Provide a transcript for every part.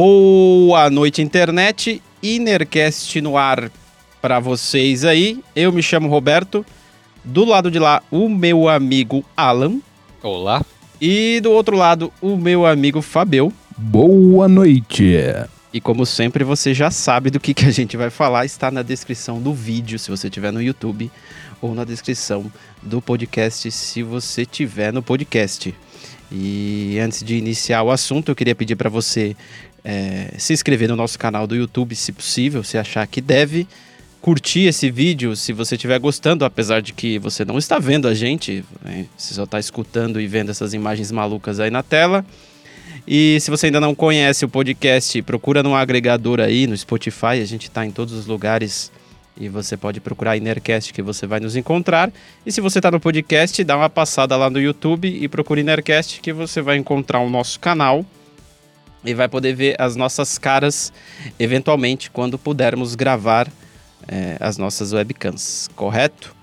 Boa noite, internet. Inercast no ar para vocês aí. Eu me chamo Roberto. Do lado de lá, o meu amigo Alan. Olá. E do outro lado, o meu amigo Fabio. Boa noite. E como sempre, você já sabe do que, que a gente vai falar, está na descrição do vídeo, se você estiver no YouTube, ou na descrição do podcast, se você estiver no podcast. E antes de iniciar o assunto, eu queria pedir para você é, se inscrever no nosso canal do YouTube, se possível, se achar que deve. Curtir esse vídeo se você estiver gostando, apesar de que você não está vendo a gente, né? você só está escutando e vendo essas imagens malucas aí na tela. E se você ainda não conhece o podcast, procura no agregador aí, no Spotify, a gente está em todos os lugares e você pode procurar Inercast que você vai nos encontrar. E se você está no podcast, dá uma passada lá no YouTube e procura Inercast que você vai encontrar o nosso canal e vai poder ver as nossas caras eventualmente quando pudermos gravar é, as nossas webcams, correto?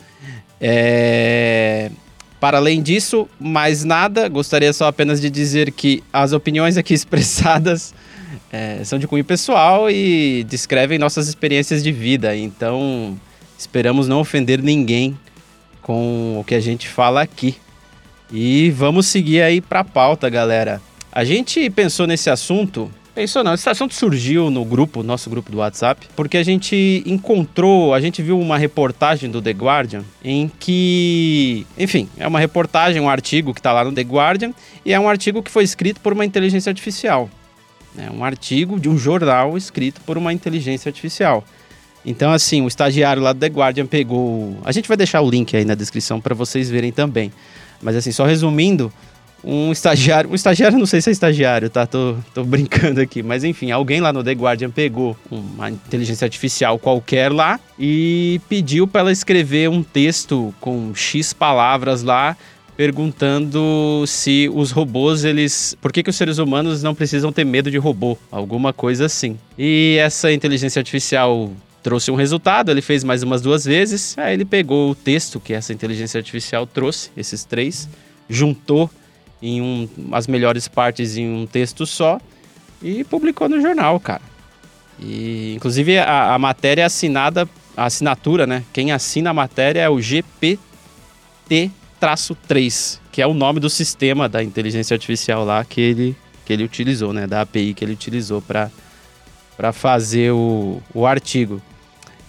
É... Para além disso, mais nada, gostaria só apenas de dizer que as opiniões aqui expressadas é, são de cunho pessoal e descrevem nossas experiências de vida, então esperamos não ofender ninguém com o que a gente fala aqui. E vamos seguir aí para a pauta, galera. A gente pensou nesse assunto. Pensou não, esse assunto surgiu no grupo, nosso grupo do WhatsApp, porque a gente encontrou, a gente viu uma reportagem do The Guardian em que, enfim, é uma reportagem, um artigo que está lá no The Guardian e é um artigo que foi escrito por uma inteligência artificial. É um artigo de um jornal escrito por uma inteligência artificial. Então, assim, o estagiário lá do The Guardian pegou. A gente vai deixar o link aí na descrição para vocês verem também. Mas, assim, só resumindo, um estagiário, um estagiário, não sei se é estagiário, tá? Tô, tô brincando aqui, mas enfim, alguém lá no The Guardian pegou uma inteligência artificial qualquer lá e pediu para ela escrever um texto com X palavras lá perguntando se os robôs eles, por que, que os seres humanos não precisam ter medo de robô, alguma coisa assim. E essa inteligência artificial trouxe um resultado, ele fez mais umas duas vezes, aí ele pegou o texto que essa inteligência artificial trouxe, esses três, juntou em um, as melhores partes em um texto só e publicou no jornal, cara. E inclusive a, a matéria é assinada, a assinatura, né? Quem assina a matéria é o GPT-3, que é o nome do sistema da inteligência artificial lá que ele, que ele utilizou, né? Da API que ele utilizou para fazer o, o artigo.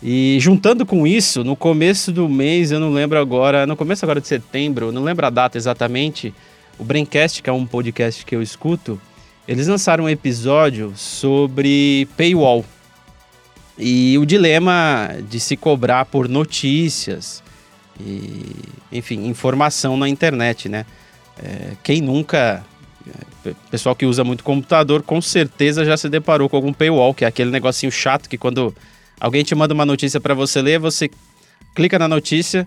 E juntando com isso, no começo do mês, eu não lembro agora, no começo agora de setembro, não lembro a data exatamente, o Braincast, que é um podcast que eu escuto, eles lançaram um episódio sobre paywall e o dilema de se cobrar por notícias e, enfim, informação na internet, né? É, quem nunca, é, pessoal que usa muito computador, com certeza já se deparou com algum paywall, que é aquele negocinho chato que quando alguém te manda uma notícia para você ler, você clica na notícia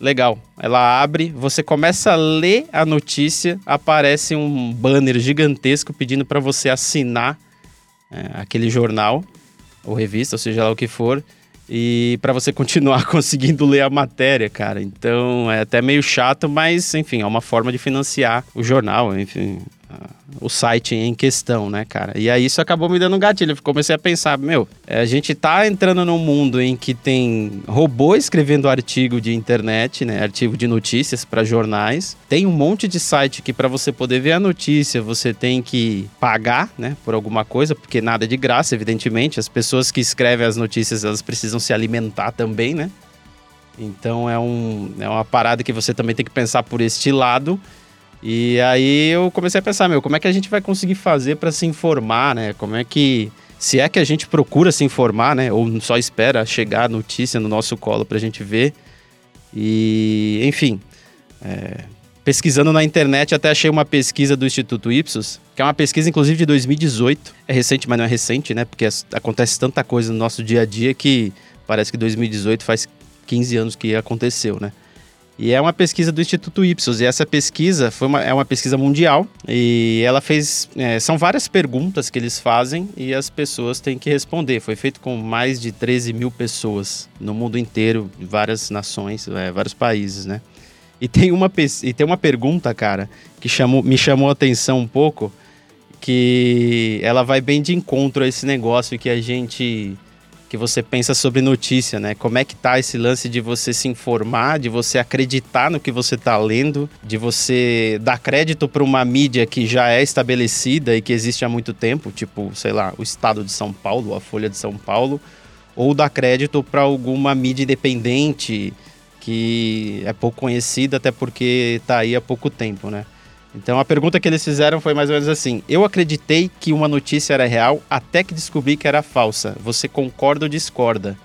Legal. Ela abre, você começa a ler a notícia, aparece um banner gigantesco pedindo para você assinar é, aquele jornal ou revista, ou seja lá o que for, e para você continuar conseguindo ler a matéria, cara. Então é até meio chato, mas enfim, é uma forma de financiar o jornal, enfim, o site em questão, né, cara? E aí isso acabou me dando um gatilho. Eu comecei a pensar, meu, é, a gente tá entrando num mundo em que tem robô escrevendo artigo de internet, né, artigo de notícias para jornais. Tem um monte de site que para você poder ver a notícia, você tem que pagar, né, por alguma coisa, porque nada é de graça, evidentemente. As pessoas que escrevem as notícias, elas precisam se alimentar também, né? Então é, um, é uma parada que você também tem que pensar por este lado. E aí eu comecei a pensar, meu, como é que a gente vai conseguir fazer para se informar, né? Como é que se é que a gente procura se informar, né, ou só espera chegar a notícia no nosso colo para a gente ver. E, enfim, é, pesquisando na internet, até achei uma pesquisa do Instituto Ipsos, que é uma pesquisa, inclusive, de 2018. É recente, mas não é recente, né? Porque acontece tanta coisa no nosso dia a dia que parece que 2018 faz 15 anos que aconteceu, né? E é uma pesquisa do Instituto Ipsos. E essa pesquisa foi uma, é uma pesquisa mundial. E ela fez. É, são várias perguntas que eles fazem e as pessoas têm que responder. Foi feito com mais de 13 mil pessoas no mundo inteiro, várias nações, é, vários países, né? E tem, uma, e tem uma pergunta, cara, que chamou, me chamou a atenção um pouco, porque ela vai bem de encontro a esse negócio que a gente que você pensa sobre notícia, né? Como é que tá esse lance de você se informar, de você acreditar no que você tá lendo, de você dar crédito para uma mídia que já é estabelecida e que existe há muito tempo, tipo, sei lá, o Estado de São Paulo, a Folha de São Paulo, ou dar crédito para alguma mídia independente que é pouco conhecida até porque tá aí há pouco tempo, né? Então a pergunta que eles fizeram foi mais ou menos assim: Eu acreditei que uma notícia era real até que descobri que era falsa. Você concorda ou discorda?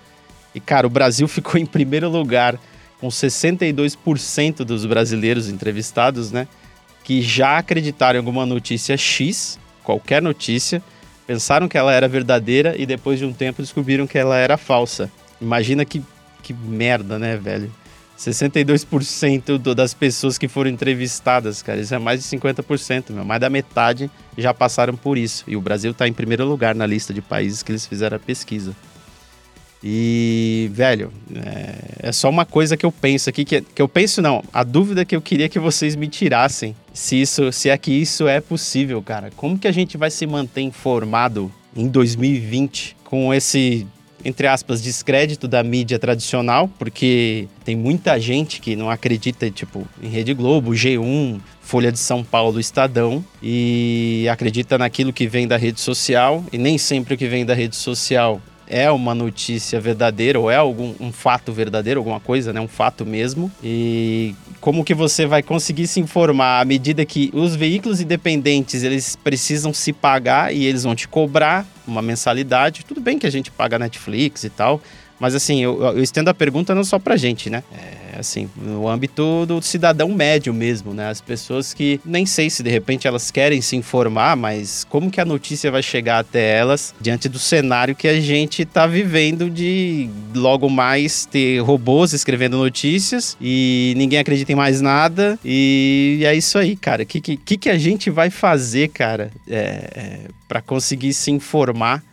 E cara, o Brasil ficou em primeiro lugar com 62% dos brasileiros entrevistados, né, que já acreditaram em alguma notícia X, qualquer notícia, pensaram que ela era verdadeira e depois de um tempo descobriram que ela era falsa. Imagina que, que merda, né, velho? 62% do, das pessoas que foram entrevistadas, cara, isso é mais de 50%, meu. mais da metade já passaram por isso. E o Brasil está em primeiro lugar na lista de países que eles fizeram a pesquisa. E, velho, é, é só uma coisa que eu penso aqui, que, que eu penso não, a dúvida que eu queria que vocês me tirassem, se isso, se é que isso é possível, cara. Como que a gente vai se manter informado em 2020 com esse entre aspas, descrédito da mídia tradicional, porque tem muita gente que não acredita, tipo, em Rede Globo, G1, Folha de São Paulo, Estadão, e acredita naquilo que vem da rede social, e nem sempre o que vem da rede social é uma notícia verdadeira ou é algum um fato verdadeiro, alguma coisa, né, um fato mesmo. E como que você vai conseguir se informar à medida que os veículos independentes, eles precisam se pagar e eles vão te cobrar uma mensalidade. Tudo bem que a gente paga Netflix e tal, mas assim, eu, eu estendo a pergunta não só pra gente, né? É, assim, no âmbito do cidadão médio mesmo, né? As pessoas que nem sei se de repente elas querem se informar, mas como que a notícia vai chegar até elas diante do cenário que a gente tá vivendo de logo mais ter robôs escrevendo notícias e ninguém acredita em mais nada. E é isso aí, cara. O que, que, que a gente vai fazer, cara, é, é, para conseguir se informar?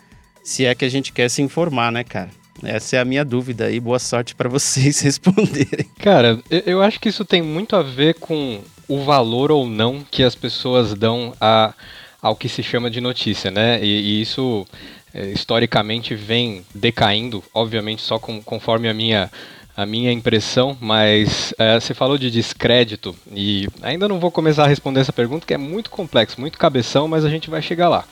Se é que a gente quer se informar, né, cara? Essa é a minha dúvida e boa sorte para vocês responderem. Cara, eu acho que isso tem muito a ver com o valor ou não que as pessoas dão a, ao que se chama de notícia, né? E, e isso é, historicamente vem decaindo, obviamente só com, conforme a minha a minha impressão, mas é, você falou de descrédito e ainda não vou começar a responder essa pergunta que é muito complexo, muito cabeção, mas a gente vai chegar lá.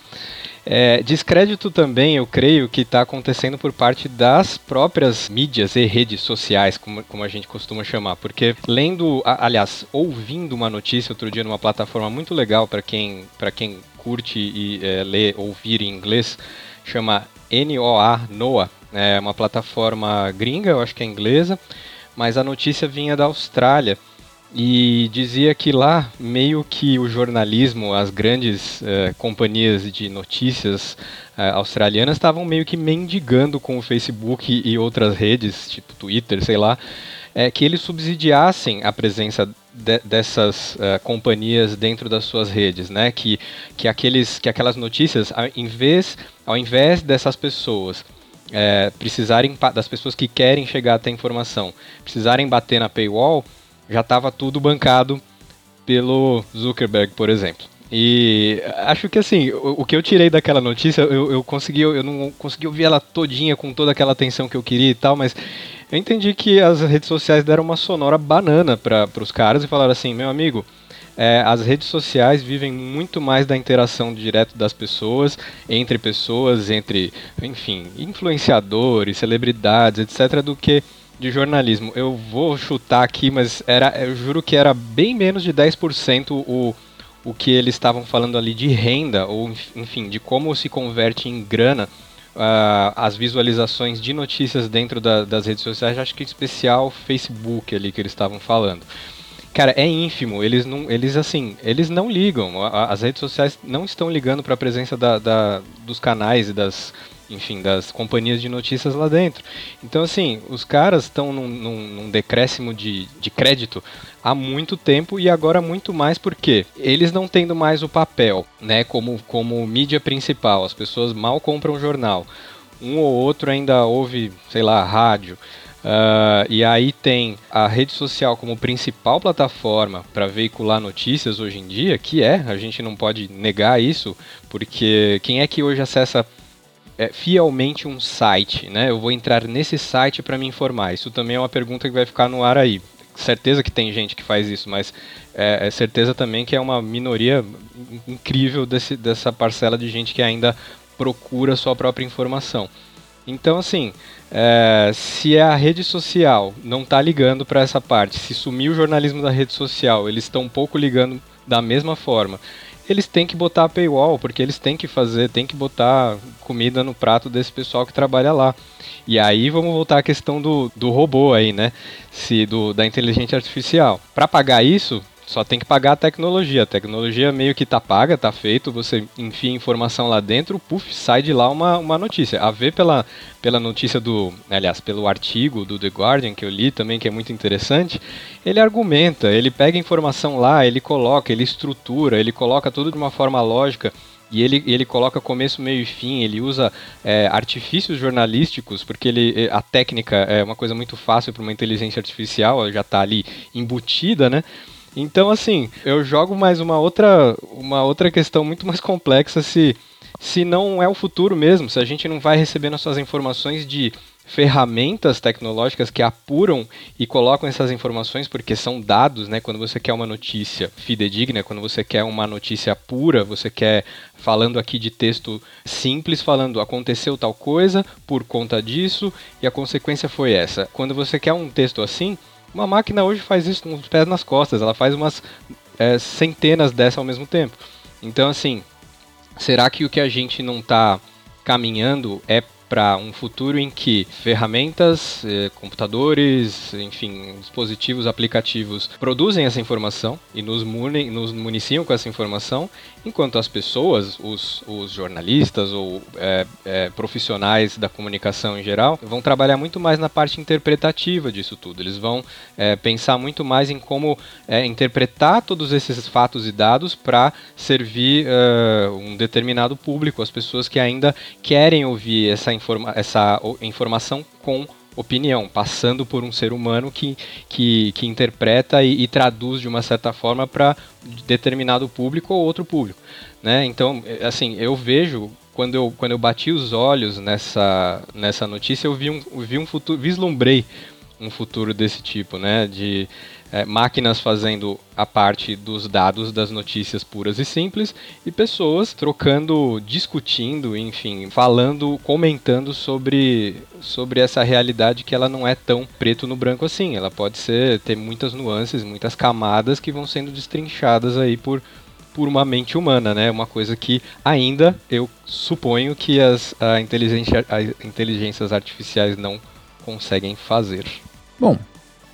É, descrédito também, eu creio que está acontecendo por parte das próprias mídias e redes sociais, como, como a gente costuma chamar. Porque lendo, aliás, ouvindo uma notícia outro dia numa plataforma muito legal para quem, quem curte e é, lê, ouvir em inglês, chama NOA, NOA. É uma plataforma gringa, eu acho que é inglesa, mas a notícia vinha da Austrália e dizia que lá meio que o jornalismo, as grandes eh, companhias de notícias eh, australianas estavam meio que mendigando com o Facebook e outras redes, tipo Twitter, sei lá, é, que eles subsidiassem a presença de, dessas uh, companhias dentro das suas redes, né? Que, que, aqueles, que aquelas notícias, ao invés, ao invés dessas pessoas é, precisarem, das pessoas que querem chegar até a informação, precisarem bater na paywall, já estava tudo bancado pelo Zuckerberg, por exemplo. E acho que assim, o, que eu tirei daquela notícia, eu, eu consegui, eu não consegui ouvir ela todinha com toda aquela atenção que eu queria e tal, mas eu entendi que as redes sociais deram uma sonora banana para os caras e falaram assim, meu amigo, é, as redes sociais vivem muito mais da interação direta das pessoas, entre pessoas, entre, enfim, influenciadores, celebridades, etc., do que de jornalismo. Eu vou chutar aqui, mas era, eu juro que era bem menos de 10% o, o que eles estavam falando ali de renda, ou enfim, de como se converte em grana uh, as visualizações de notícias dentro da, das redes sociais, acho que em especial Facebook ali que eles estavam falando. Cara, é ínfimo. Eles não, eles assim, eles não ligam. As redes sociais não estão ligando para a presença da, da, dos canais e das enfim, das companhias de notícias lá dentro. Então, assim, os caras estão num, num, num, decréscimo de, de crédito há muito tempo e agora muito mais porque eles não tendo mais o papel, né, como, como mídia principal. As pessoas mal compram jornal. Um ou outro ainda ouve, sei lá, rádio. Uh, e aí tem a rede social como principal plataforma para veicular notícias hoje em dia, que é, a gente não pode negar isso, porque quem é que hoje acessa é, fielmente um site, né? Eu vou entrar nesse site para me informar. Isso também é uma pergunta que vai ficar no ar aí. Certeza que tem gente que faz isso, mas é, é certeza também que é uma minoria incrível desse, dessa parcela de gente que ainda procura sua própria informação. Então, assim, é, se a rede social não está ligando para essa parte, se sumiu o jornalismo da rede social, eles estão um pouco ligando da mesma forma, eles têm que botar a paywall, porque eles têm que fazer, têm que botar comida no prato desse pessoal que trabalha lá. E aí vamos voltar à questão do, do robô aí, né? Se do, da inteligência artificial. Para pagar isso, só tem que pagar a tecnologia. A tecnologia meio que tá paga, tá feito, você enfia informação lá dentro, puf, sai de lá uma, uma notícia. A ver pela, pela notícia do. Aliás, pelo artigo do The Guardian que eu li também, que é muito interessante, ele argumenta, ele pega informação lá, ele coloca, ele estrutura, ele coloca tudo de uma forma lógica. E ele, ele coloca começo, meio e fim, ele usa é, artifícios jornalísticos, porque ele, a técnica é uma coisa muito fácil para uma inteligência artificial, ela já está ali embutida, né? Então, assim, eu jogo mais uma outra, uma outra questão muito mais complexa se, se não é o futuro mesmo, se a gente não vai recebendo suas informações de ferramentas tecnológicas que apuram e colocam essas informações porque são dados, né? Quando você quer uma notícia fidedigna, quando você quer uma notícia pura, você quer falando aqui de texto simples, falando aconteceu tal coisa por conta disso e a consequência foi essa. Quando você quer um texto assim, uma máquina hoje faz isso com os pés nas costas, ela faz umas é, centenas dessas ao mesmo tempo. Então, assim, será que o que a gente não está caminhando é para um futuro em que ferramentas, eh, computadores, enfim, dispositivos, aplicativos produzem essa informação e nos, munem, nos municiam com essa informação, enquanto as pessoas, os, os jornalistas ou é, é, profissionais da comunicação em geral, vão trabalhar muito mais na parte interpretativa disso tudo. Eles vão é, pensar muito mais em como interpretar todos esses fatos e dados para servir um determinado público, as pessoas que ainda querem ouvir essa informa essa informação com opinião, passando por um ser humano que, que, que interpreta e, e traduz de uma certa forma para determinado público ou outro público. Né? Então, é, assim, eu vejo, quando eu, quando eu bati os olhos nessa, nessa notícia, eu vi um, vi um futuro, vislumbrei um futuro desse tipo, né? De é, máquinas fazendo a parte dos dados das notícias puras e simples e pessoas trocando, discutindo, enfim, falando, comentando sobre, sobre essa realidade que ela não é tão preto no branco assim. Ela pode ser ter muitas nuances, muitas camadas que vão sendo destrinchadas aí por por uma mente humana, né? Uma coisa que ainda eu suponho que as a inteligência, as inteligências artificiais não conseguem fazer. Bom,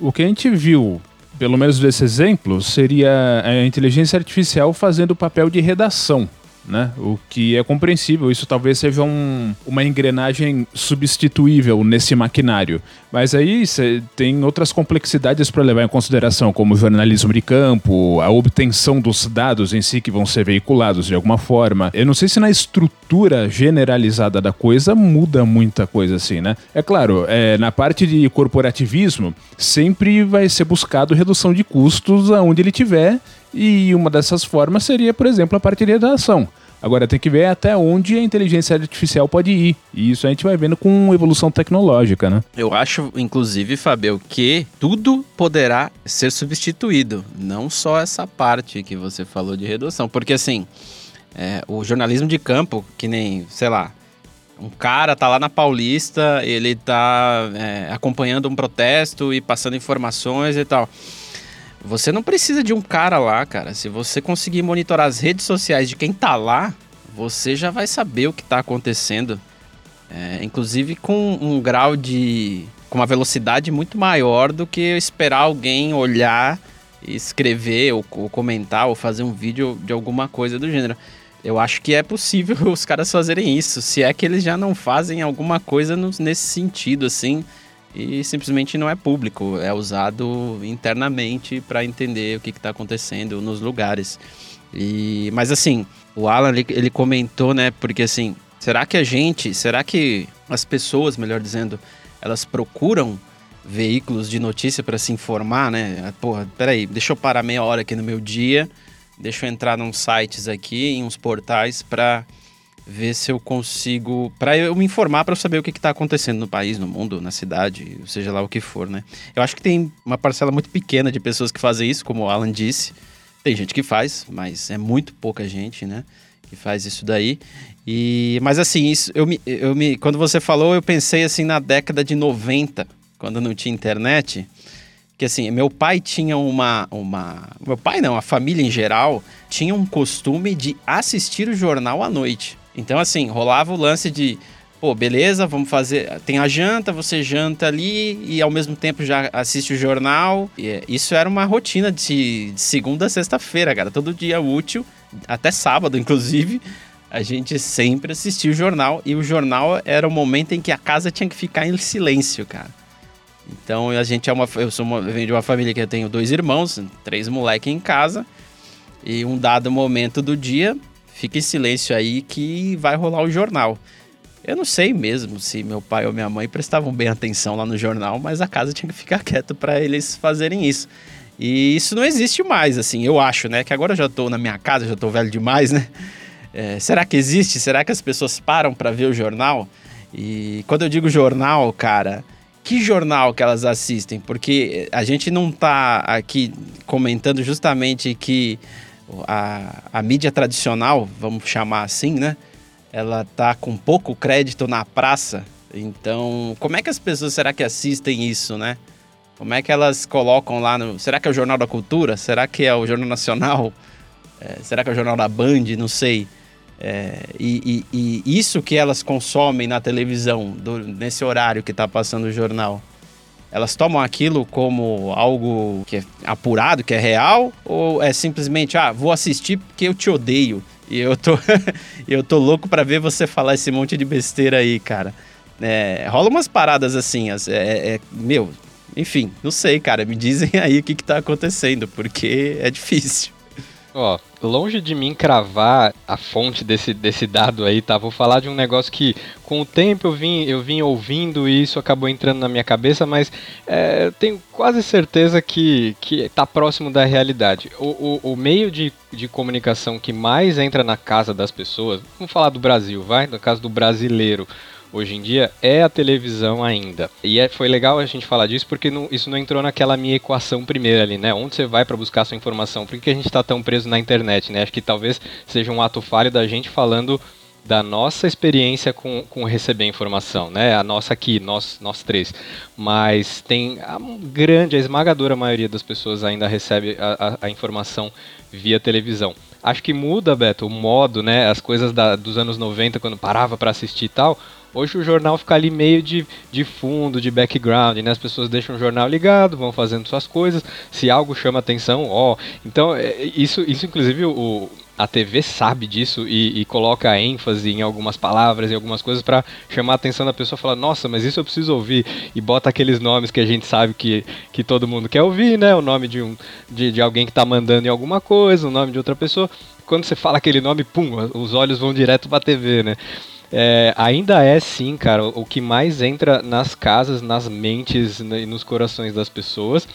o que a gente viu pelo menos desse exemplo, seria a inteligência artificial fazendo o papel de redação né? O que é compreensível, isso talvez seja um, uma engrenagem substituível nesse maquinário. Mas aí você tem outras complexidades para levar em consideração, como o jornalismo de campo, a obtenção dos dados em si que vão ser veiculados de alguma forma. Eu não sei se na estrutura generalizada da coisa muda muita coisa assim, né? É claro, é, na parte de corporativismo, sempre vai ser buscado redução de custos aonde ele tiver e uma dessas formas seria, por exemplo, a parte de redação. Agora tem que ver até onde a inteligência artificial pode ir. E isso a gente vai vendo com evolução tecnológica, né? Eu acho, inclusive, Fabio, que tudo poderá ser substituído. Não só essa parte que você falou de redução. Porque assim, é, o jornalismo de campo, que nem, sei lá, um cara tá lá na Paulista, ele tá é, acompanhando um protesto e passando informações e tal. Você não precisa de um cara lá, cara. Se você conseguir monitorar as redes sociais de quem tá lá, você já vai saber o que tá acontecendo. É, inclusive com um grau de. com uma velocidade muito maior do que esperar alguém olhar, escrever, ou, ou comentar, ou fazer um vídeo de alguma coisa do gênero. Eu acho que é possível os caras fazerem isso. Se é que eles já não fazem alguma coisa nesse sentido, assim e simplesmente não é público, é usado internamente para entender o que está acontecendo nos lugares. E, mas assim, o Alan ele, ele comentou, né? Porque assim, será que a gente, será que as pessoas, melhor dizendo, elas procuram veículos de notícia para se informar, né? Porra, peraí, deixa eu parar meia hora aqui no meu dia, deixa eu entrar nos sites aqui, em uns portais para ver se eu consigo, para eu me informar, para eu saber o que está acontecendo no país, no mundo, na cidade, seja lá o que for, né? Eu acho que tem uma parcela muito pequena de pessoas que fazem isso, como o Alan disse. Tem gente que faz, mas é muito pouca gente, né? Que faz isso daí. E, mas assim, isso, eu me, eu me, quando você falou, eu pensei assim na década de 90, quando não tinha internet. Que assim, meu pai tinha uma, uma. Meu pai não, a família em geral tinha um costume de assistir o jornal à noite. Então, assim, rolava o lance de, pô, beleza, vamos fazer. Tem a janta, você janta ali e ao mesmo tempo já assiste o jornal. E, é, isso era uma rotina de, segunda a sexta-feira, cara. Todo dia útil, até sábado, inclusive. A gente sempre assistia o jornal e o jornal era o momento em que a casa tinha que ficar em silêncio, cara. Então a gente é uma. Eu sou uma, venho de uma família que eu tenho dois irmãos, três moleques em casa. E um dado momento do dia, fica em silêncio aí que vai rolar o jornal. Eu não sei mesmo se meu pai ou minha mãe prestavam bem atenção lá no jornal, mas a casa tinha que ficar quieto para eles fazerem isso. E isso não existe mais, assim, eu acho, né? Que agora eu já tô na minha casa, já tô velho demais, né? É, será que existe? Será que as pessoas param para ver o jornal? E quando eu digo jornal, cara, que jornal que elas assistem? Porque a gente não tá aqui comentando justamente que a, a mídia tradicional, vamos chamar assim, né? Ela tá com pouco crédito na praça. Então, como é que as pessoas será que assistem isso, né? Como é que elas colocam lá no. Será que é o Jornal da Cultura? Será que é o Jornal Nacional? É, será que é o Jornal da Band? Não sei. É, e, e, e, isso que elas consomem na televisão, do, nesse horário que está passando o jornal, elas tomam aquilo como algo que é apurado, que é real? Ou é simplesmente, ah, vou assistir porque eu te odeio e eu tô, eu tô louco para ver você falar esse monte de besteira aí, cara? É, rola umas paradas assim, é, é, é, meu, enfim, não sei, cara, me dizem aí o que, que tá acontecendo, porque é difícil. Ó, longe de mim cravar a fonte desse, desse dado aí, tá? Vou falar de um negócio que com o tempo eu vim, eu vim ouvindo e isso acabou entrando na minha cabeça, mas é, tenho quase certeza que, que tá próximo da realidade. O, o, o meio de, de comunicação que mais entra na casa das pessoas, vamos falar do Brasil, vai? No caso do brasileiro hoje em dia é a televisão ainda. E é, foi legal a gente falar disso porque não, isso não entrou naquela minha equação primeira ali, né? Onde você vai para buscar sua informação? Por que a gente está tão preso na internet, né? Acho que talvez seja um ato falho da gente falando da nossa experiência com, com receber informação, né? A nossa aqui, nós, nós três. Mas tem a grande, a esmagadora maioria das pessoas ainda recebe a, a, a informação via televisão. Acho que muda, Beto, o modo, né? As coisas da, dos anos 90, quando parava para assistir e tal Hoje o jornal fica ali meio de, de fundo, de background, né? As pessoas deixam o jornal ligado, vão fazendo suas coisas. Se algo chama atenção, ó. Então, é, isso, isso inclusive o, a TV sabe disso e, e, coloca ênfase em algumas palavras e algumas coisas para chamar a atenção da pessoa falar, nossa, mas isso eu preciso ouvir. E bota aqueles nomes que a gente sabe que, que todo mundo quer ouvir, né? O nome de, um, de, de alguém que está mandando em alguma coisa, o nome de outra pessoa. Quando você fala aquele nome, pum, os olhos vão direto para a TV, né? É, ainda é sim, cara, o que mais entra nas casas, nas mentes e nos corações das pessoas.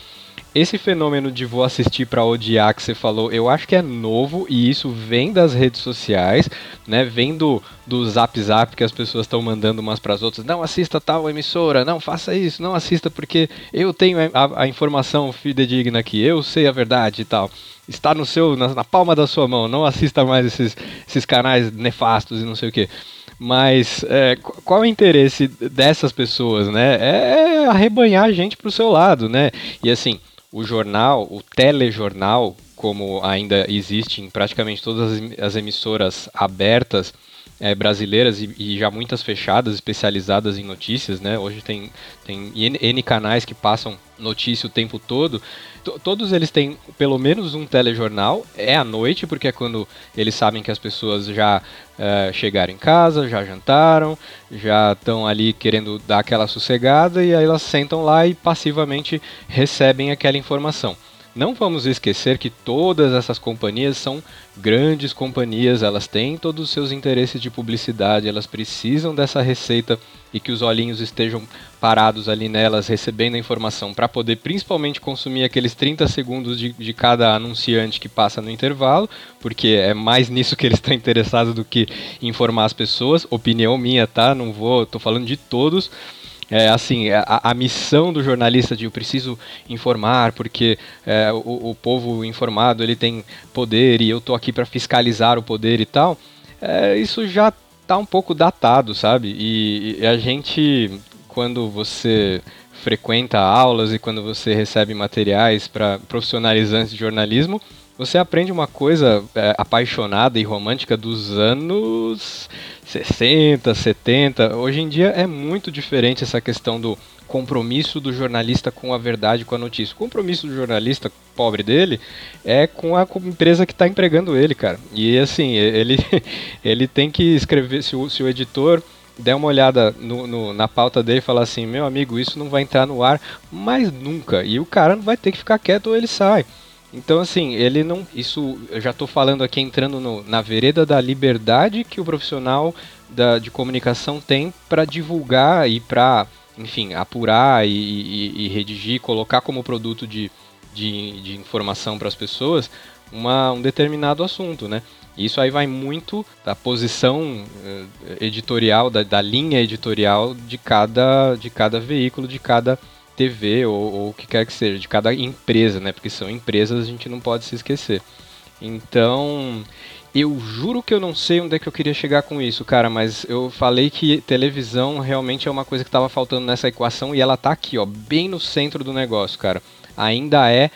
Esse fenômeno de vou assistir para odiar que você falou, eu acho que é novo e isso vem das redes sociais, né? Vem do, do zap zap que as pessoas estão mandando umas para as outras. Não assista tal emissora, não faça isso, não assista porque eu tenho a, a informação fidedigna aqui, eu sei a verdade e tal. Está no seu, na, na palma da sua mão, não assista mais esses, esses canais nefastos e não sei o que. Mas é, qual é o interesse dessas pessoas, né? É arrebanhar a gente para o seu lado, né? E assim, o jornal, o telejornal, como ainda existe em praticamente todas as emissoras abertas, é, brasileiras e, e, já muitas fechadas, especializadas em notícias, né? Hoje tem, tem N, N canais que passam notícia o tempo todo. T todos eles têm pelo menos um telejornal. É à noite, porque é quando eles sabem que as pessoas já é, chegaram em casa, já jantaram, já estão ali querendo dar aquela sossegada e aí elas sentam lá e passivamente recebem aquela informação. Não vamos esquecer que todas essas companhias são grandes companhias, elas têm todos os seus interesses de publicidade, elas precisam dessa receita e que os olhinhos estejam parados ali nelas, recebendo a informação para poder principalmente consumir aqueles 30 segundos de, de cada anunciante que passa no intervalo, porque é mais nisso que eles estão interessados do que informar as pessoas. Opinião minha, tá? Não vou, tô falando de todos. É, assim, a, a, missão do jornalista de eu preciso informar, porque é, o, o, povo informado ele tem poder e eu tô aqui para fiscalizar o poder e tal, é, isso já tá um pouco datado, sabe? E, e a gente, quando você frequenta aulas e quando você recebe materiais para profissionalizantes de jornalismo, você aprende uma coisa é, apaixonada e romântica dos anos 60, 70. Hoje em dia é muito diferente essa questão do compromisso do jornalista com a verdade, com a notícia. O compromisso do jornalista, pobre dele, é com a empresa que está empregando ele, cara. E assim, ele, ele tem que escrever, se o, se o editor der uma olhada no, no, na pauta dele e falar assim, meu amigo, isso não vai entrar no ar mais nunca. E o cara não vai ter que ficar quieto ou ele sai. Então, assim, ele não. Isso eu já estou falando aqui entrando no, na vereda da liberdade que o profissional da, de comunicação tem para divulgar e para, enfim, apurar e, e, e, redigir, colocar como produto de, de, de informação para as pessoas uma, um determinado assunto, né? Isso aí vai muito da posição uh, editorial, da, da linha editorial de cada, de cada veículo, de cada TV ou, ou o que quer que seja, de cada empresa, né? Porque são empresas, a gente não pode se esquecer. Então, eu juro que eu não sei onde é que eu queria chegar com isso, cara, mas eu falei que televisão realmente é uma coisa que estava faltando nessa equação e ela tá aqui, ó, bem no centro do negócio, cara. Ainda é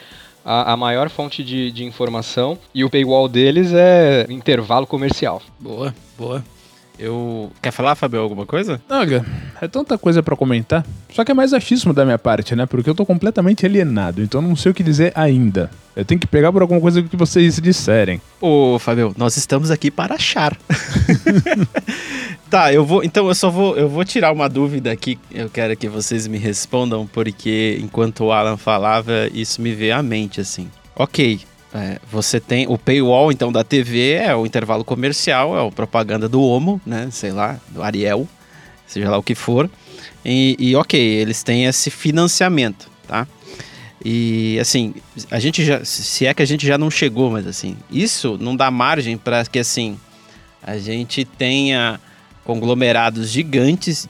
a, a maior fonte de, de informação e o paywall deles é intervalo comercial. Boa, boa. Eu. Quer falar, Fabio, alguma coisa? Olha, é tanta coisa para comentar. Só que é mais achismo da minha parte, né? Porque eu tô completamente alienado, então não sei o que dizer ainda. Eu tenho que pegar por alguma coisa que vocês disserem. Ô, Fabio, nós estamos aqui para achar. tá, eu vou. Então eu só vou. Eu vou tirar uma dúvida aqui. Eu quero que vocês me respondam, porque enquanto o Alan falava, isso me veio à mente, assim. Ok, é, você tem o paywall, então, da TV é o intervalo comercial, é a propaganda do Omo, né? Sei lá, do Ariel, seja lá o que for. E, e ok, eles têm esse financiamento, tá? E assim, a gente já, se é que a gente já não chegou, mas assim, isso não dá margem para que assim a gente tenha conglomerados gigantes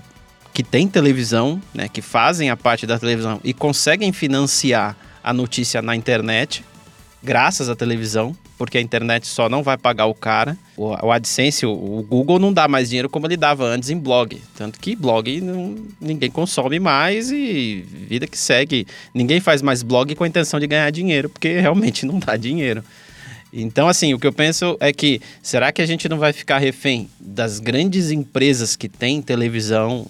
que têm televisão, né, que fazem a parte da televisão e conseguem financiar a notícia na internet, graças à televisão, porque a internet só não vai pagar o cara. O, o AdSense, o, o, Google não dá mais dinheiro como ele dava antes em blog. Tanto que blog não, ninguém consome mais e vida que segue. Ninguém faz mais blog com a intenção de ganhar dinheiro, porque realmente não dá dinheiro. Então, assim, o que eu penso é que será que a gente não vai ficar refém das grandes empresas que têm televisão,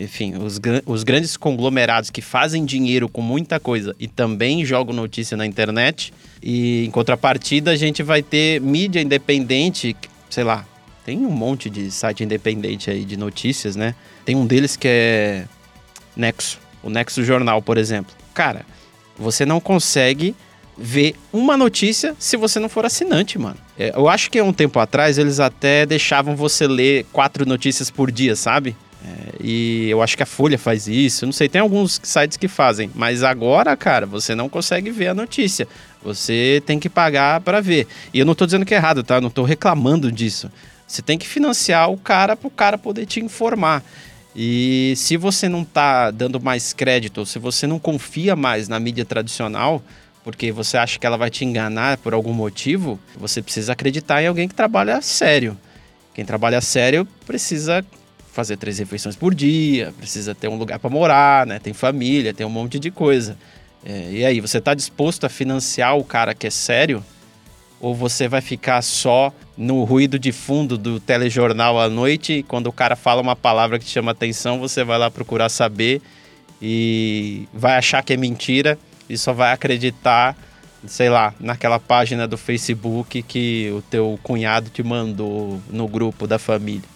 enfim, os, os grandes conglomerados que fazem dinheiro com muita coisa e também jogam notícia na internet? E em contrapartida, a gente vai ter mídia independente, sei lá, tem um monte de site independente aí de notícias, né? Tem um deles que é Nexo, o Nexo Jornal, por exemplo. Cara, você não consegue ver uma notícia se você não for assinante, mano. É, eu acho que um tempo atrás eles até deixavam você ler quatro notícias por dia, sabe? É, e eu acho que a Folha faz isso, não sei, tem alguns sites que fazem, mas agora, cara, você não consegue ver a notícia. Você tem que pagar para ver. E eu não tô dizendo que é errado, tá? Eu não tô reclamando disso. Você tem que financiar o cara para o cara poder te informar. E se você não tá dando mais crédito, se você não confia mais na mídia tradicional, porque você acha que ela vai te enganar por algum motivo, você precisa acreditar em alguém que trabalha sério. Quem trabalha sério precisa fazer três refeições por dia, precisa ter um lugar para morar, né? Tem família, tem um monte de coisa. É, e aí, você está disposto a financiar o cara que é sério? Ou você vai ficar só no ruído de fundo do telejornal à noite e quando o cara fala uma palavra que te chama atenção, você vai lá procurar saber e vai achar que é mentira e só vai acreditar, sei lá, naquela página do Facebook que o teu cunhado te mandou no grupo da família.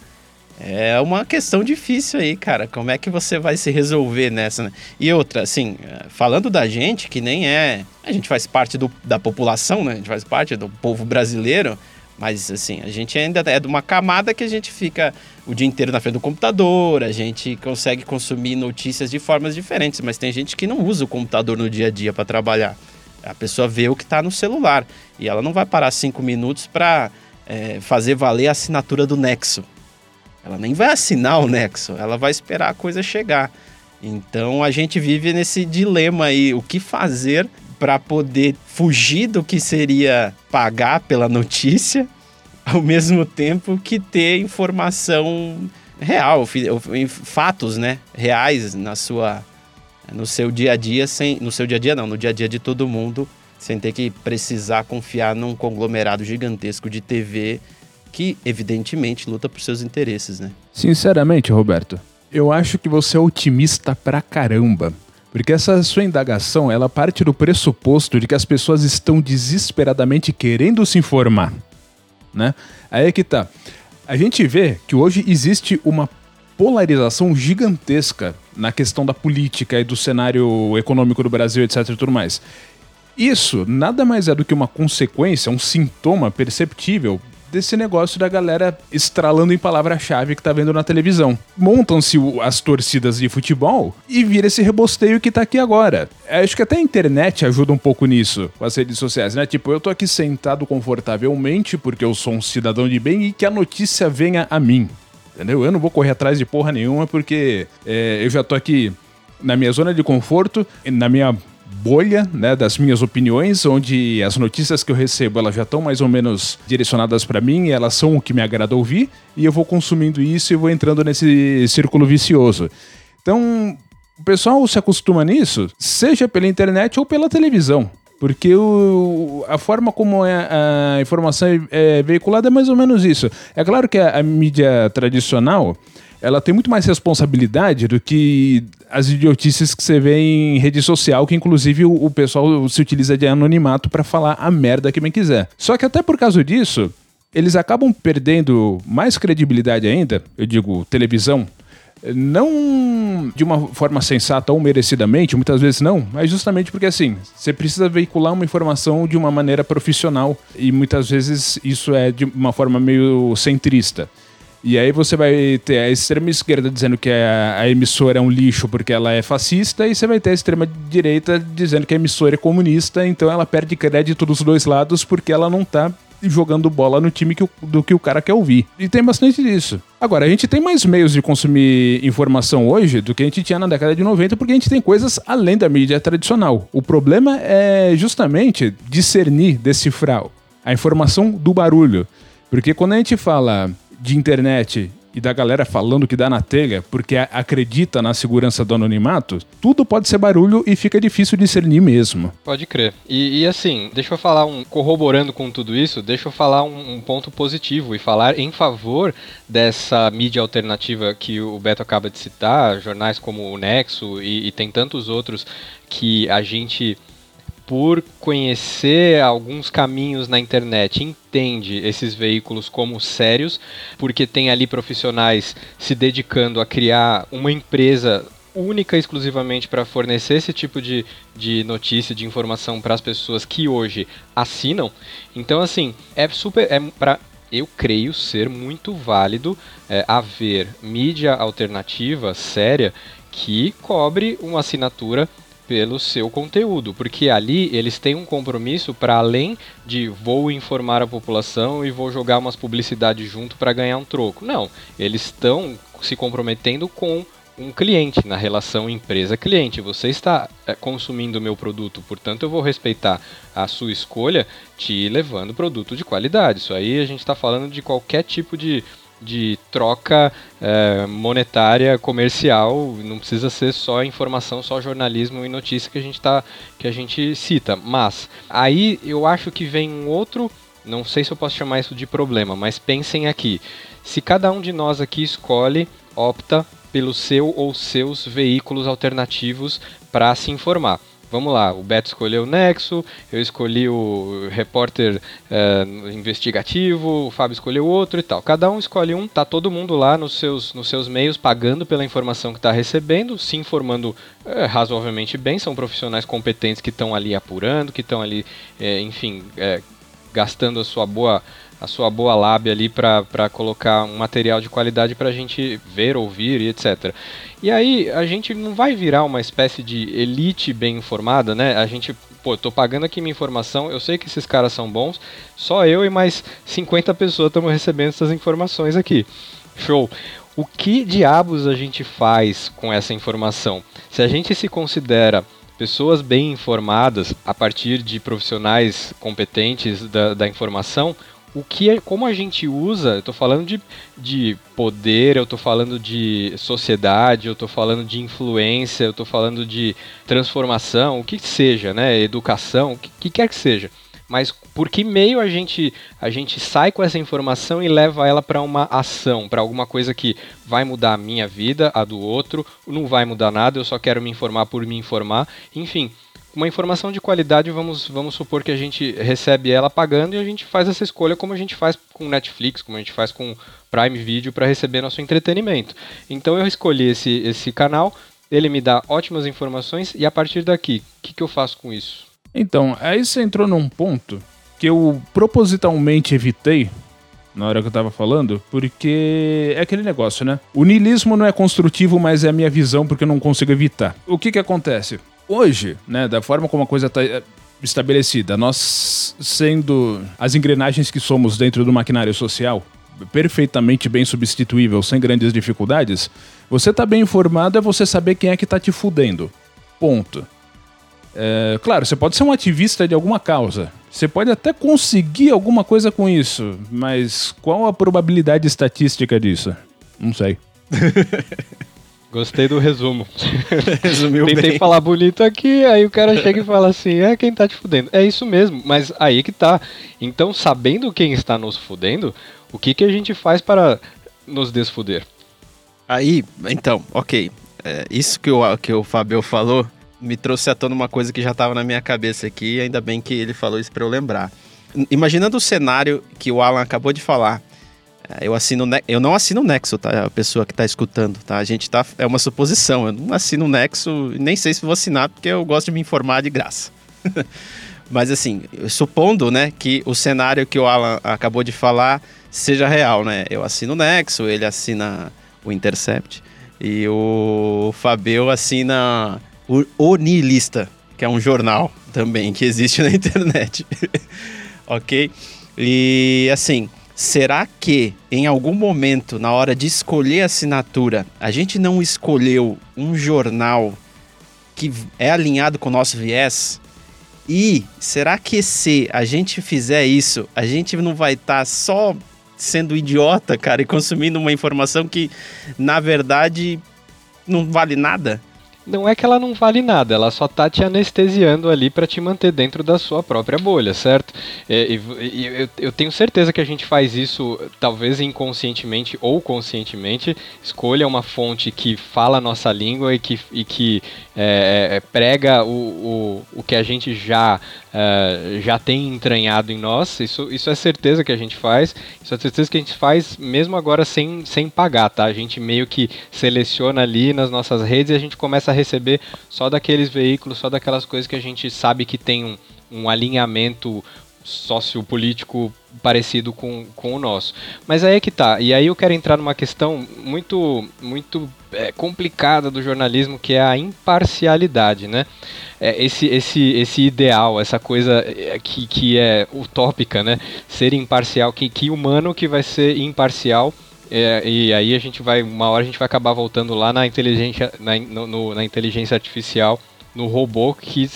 É uma questão difícil aí, cara. Como é que você vai se resolver nessa? Né? E outra, assim, falando da gente, que nem é. A gente faz parte do, da população, né? A gente faz parte do povo brasileiro. Mas, assim, a gente ainda é de uma camada que a gente fica o dia inteiro na frente do computador, a gente consegue consumir notícias de formas diferentes, mas tem gente que não usa o computador no dia a dia para trabalhar. A pessoa vê o que está no celular e ela não vai parar cinco minutos para é, fazer valer a assinatura do Nexo. Ela nem vai assinar o Nexo, ela vai esperar a coisa chegar. Então a gente vive nesse dilema aí, o que fazer para poder fugir do que seria pagar pela notícia, ao mesmo tempo que ter informação real, fatos, né, reais na sua no seu dia a dia sem no seu dia a dia não, no dia a dia de todo mundo, sem ter que precisar confiar num conglomerado gigantesco de TV que evidentemente luta por seus interesses, né? Sinceramente, Roberto, eu acho que você é otimista pra caramba. Porque essa sua indagação, ela parte do pressuposto de que as pessoas estão desesperadamente querendo se informar, né? Aí é que tá. A gente vê que hoje existe uma polarização gigantesca na questão da política e do cenário econômico do Brasil, etc e tudo mais. Isso nada mais é do que uma consequência, um sintoma perceptível desse negócio da galera estralando em palavra-chave que tá vendo na televisão. Montam-se as torcidas de futebol e vira esse rebosteio que tá aqui agora. Acho que até a internet ajuda um pouco nisso, com as redes sociais, né? Tipo, eu tô aqui sentado confortavelmente porque eu sou um cidadão de bem e que a notícia venha a mim. Entendeu? Eu não vou correr atrás de porra nenhuma porque é, eu já tô aqui na minha zona de conforto, na minha bolha né, das minhas opiniões, onde as notícias que eu recebo elas já estão mais ou menos direcionadas para mim, elas são o que me agrada ouvir, e eu vou consumindo isso e vou entrando nesse círculo vicioso. Então, o pessoal se acostuma nisso, seja pela internet ou pela televisão. Porque o, a forma como é a informação é, é veiculada é mais ou menos isso. É claro que a, a mídia tradicional ela tem muito mais responsabilidade do que as idiotices que você vê em rede social, que inclusive o, o pessoal se utiliza de anonimato para falar a merda que bem quiser. Só que até por causa disso, eles acabam perdendo mais credibilidade ainda, eu digo televisão, não de uma forma sensata ou merecidamente, muitas vezes não, mas justamente porque assim, você precisa veicular uma informação de uma maneira profissional e muitas vezes isso é de uma forma meio centrista. E aí você vai ter a extrema esquerda dizendo que a, a, emissora é um lixo porque ela é fascista, e você vai ter a extrema direita dizendo que a emissora é comunista, então ela perde crédito dos dois lados porque ela não tá jogando bola no time que do que o cara quer ouvir. E tem bastante disso. Agora, a gente tem mais meios de consumir informação hoje do que a gente tinha na década de 90, porque a gente tem coisas além da mídia tradicional. O problema é justamente discernir, decifrar a informação do barulho. Porque quando a gente fala de internet e da galera falando que dá na telha porque acredita na segurança do anonimato, tudo pode ser barulho e fica difícil discernir mesmo. Pode crer. E, e assim, deixa eu falar um. Corroborando com tudo isso, deixa eu falar um, um, ponto positivo e falar em favor dessa mídia alternativa que o Beto acaba de citar, jornais como o Nexo e, e tem tantos outros que a gente por conhecer alguns caminhos na internet, entende esses veículos como sérios, porque tem ali profissionais se dedicando a criar uma empresa única e exclusivamente para fornecer esse tipo de, de notícia, de informação para as pessoas que hoje assinam. Então, assim, é super. É para eu creio ser muito válido é, haver mídia alternativa séria que cobre uma assinatura pelo seu conteúdo, porque ali eles têm um compromisso para além de vou informar a população e vou jogar umas publicidades junto para ganhar um troco. Não, eles estão se comprometendo com um cliente, na relação empresa-cliente. Você está é, consumindo o meu produto, portanto eu vou respeitar a sua escolha te levando produto de qualidade. Isso aí a gente está falando de qualquer tipo de de troca é, monetária comercial, não precisa ser só informação, só jornalismo e notícia que a gente tá, que a gente cita. Mas aí eu acho que vem um outro, não sei se eu posso chamar isso de problema, mas pensem aqui. Se cada um de nós aqui escolhe, opta pelo seu ou seus veículos alternativos para se informar. Vamos lá, o Beto escolheu o Nexo, eu escolhi o repórter é, investigativo, o Fábio escolheu outro e tal. Cada um escolhe um, tá todo mundo lá nos seus, nos seus meios pagando pela informação que está recebendo, se informando é, razoavelmente bem, são profissionais competentes que estão ali apurando, que estão ali, é, enfim, gastando a sua boa a sua boa lábia ali para colocar um material de qualidade para a gente ver, ouvir e etc. E aí a gente não vai virar uma espécie de elite bem informada, né? A gente, pô, tô pagando aqui minha informação, eu sei que esses caras são bons, só eu e mais 50 pessoas estamos recebendo essas informações aqui. Show. O que diabos a gente faz com essa informação? Se a gente se considera pessoas bem informadas a partir de profissionais competentes da, da informação, o que como a gente usa, eu tô falando de, de poder, eu tô falando de sociedade, eu tô falando de influência, eu tô falando de transformação, o que seja, né, educação, o que, que quer que seja. Mas por que meio a gente a gente sai com essa informação e leva ela para uma ação, para alguma coisa que vai mudar a minha vida, a do outro, não vai mudar nada, eu só quero me informar por me informar, enfim, uma informação de qualidade, vamos, vamos supor que a gente recebe ela pagando e a gente faz essa escolha como a gente faz com Netflix, como a gente faz com Prime Video para receber nosso entretenimento. Então eu escolhi esse, esse canal, ele me dá ótimas informações e a partir daqui, o que, que eu faço com isso? Então, aí você entrou num ponto que eu propositalmente evitei na hora que eu tava falando, porque é aquele negócio, né? O niilismo não é construtivo, mas é a minha visão porque eu não consigo evitar. O que que acontece? Hoje, né, da forma como a coisa está eh, estabelecida, nós sendo as engrenagens que somos dentro do maquinário social, perfeitamente bem substituível, sem grandes dificuldades, você tá bem informado é você saber quem é que tá te fudendo. Ponto. É, claro, você pode ser um ativista de alguma causa. Você pode até conseguir alguma coisa com isso, mas qual a probabilidade estatística disso? Não sei. Gostei do resumo. Resumiu Tentei bem. falar bonito aqui, aí o cara chega e fala assim: é quem tá te fudendo. É isso mesmo, mas aí que tá. Então, sabendo quem está nos fudendo, o que, que a gente faz para nos desfuder? Aí, então, ok. É, isso que o, que o Fabio falou me trouxe à tona uma coisa que já estava na minha cabeça aqui, ainda bem que ele falou isso para eu lembrar. Imaginando o cenário que o Alan acabou de falar, eu assino, eu não assino o Nexo, tá? A pessoa que está escutando, tá? A gente tá, é uma suposição. Eu não assino o Nexo, nem sei se vou assinar porque eu gosto de me informar de graça. Mas assim, supondo, né, que o cenário que o Alan acabou de falar seja real, né? Eu assino o Nexo, ele assina o Intercept e o Fabio assina o, o Nihilista, que é um jornal também que existe na internet. ok? E assim, Será que em algum momento, na hora de escolher a assinatura, a gente não escolheu um jornal que é alinhado com o nosso viés? E será que se a gente fizer isso, a gente não vai estar tá só sendo idiota, cara, e consumindo uma informação que na verdade não vale nada? Não é que ela não vale nada, ela só tá te anestesiando ali para te manter dentro da sua própria bolha, certo? É, e, e, eu, eu, tenho certeza que a gente faz isso, talvez inconscientemente ou conscientemente, escolha uma fonte que fala a nossa língua e que, e que é, é prega o, o, o que a gente já, é, já tem entranhado em nós. Isso, isso é certeza que a gente faz, isso é certeza que a gente faz mesmo agora sem, sem pagar, tá? A gente meio que seleciona ali nas nossas redes e a gente começa a receber só daqueles veículos, só daquelas coisas que a gente sabe que tem um, um alinhamento sociopolítico parecido com, com o nosso. Mas aí é que tá. E aí eu quero entrar numa questão muito muito é, complicada do jornalismo, que é a imparcialidade, né? É, esse, esse, esse ideal, essa coisa é, que, que é utópica, né? Ser imparcial, que, que humano que vai ser imparcial é, e aí a gente vai, uma hora a gente vai acabar voltando lá na inteligência, na, no, na inteligência artificial, no robô que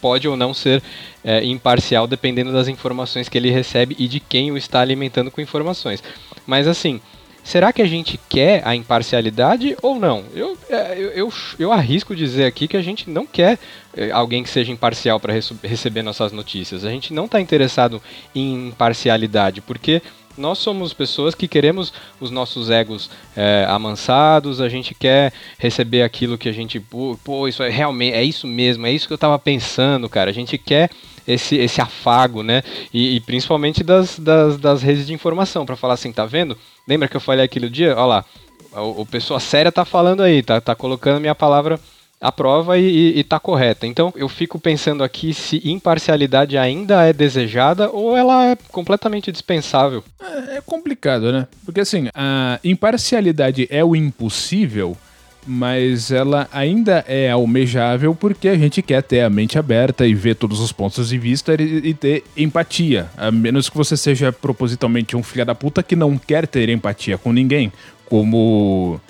pode ou não ser é, imparcial dependendo das informações que ele recebe e de quem o está alimentando com informações. Mas assim, será que a gente quer a imparcialidade ou não? Eu, é, eu, eu, eu arrisco dizer aqui que a gente não quer é, alguém que seja imparcial para receber nossas notícias. A gente não está interessado em imparcialidade, porque Nós somos pessoas que queremos os nossos egos é, amansados, a gente quer receber aquilo que a gente, pô, pô, isso é realmente, é isso mesmo, é isso que eu tava pensando, cara. A gente quer esse, esse afago, né? E, e principalmente das, das, das, redes de informação, para falar assim, tá vendo? Lembra que eu falei aquele dia? Olha lá, o, o pessoa séria tá falando aí, tá, tá colocando minha palavra à prova e, está correta. Então eu fico pensando aqui se imparcialidade ainda é desejada ou ela é completamente dispensável. É, é complicado, né? Porque assim, a imparcialidade é o impossível mas ela ainda é almejável porque a gente quer ter a mente aberta e ver todos os pontos de vista e, e ter empatia. A menos que você seja propositalmente um filho da puta que não quer ter empatia com ninguém, como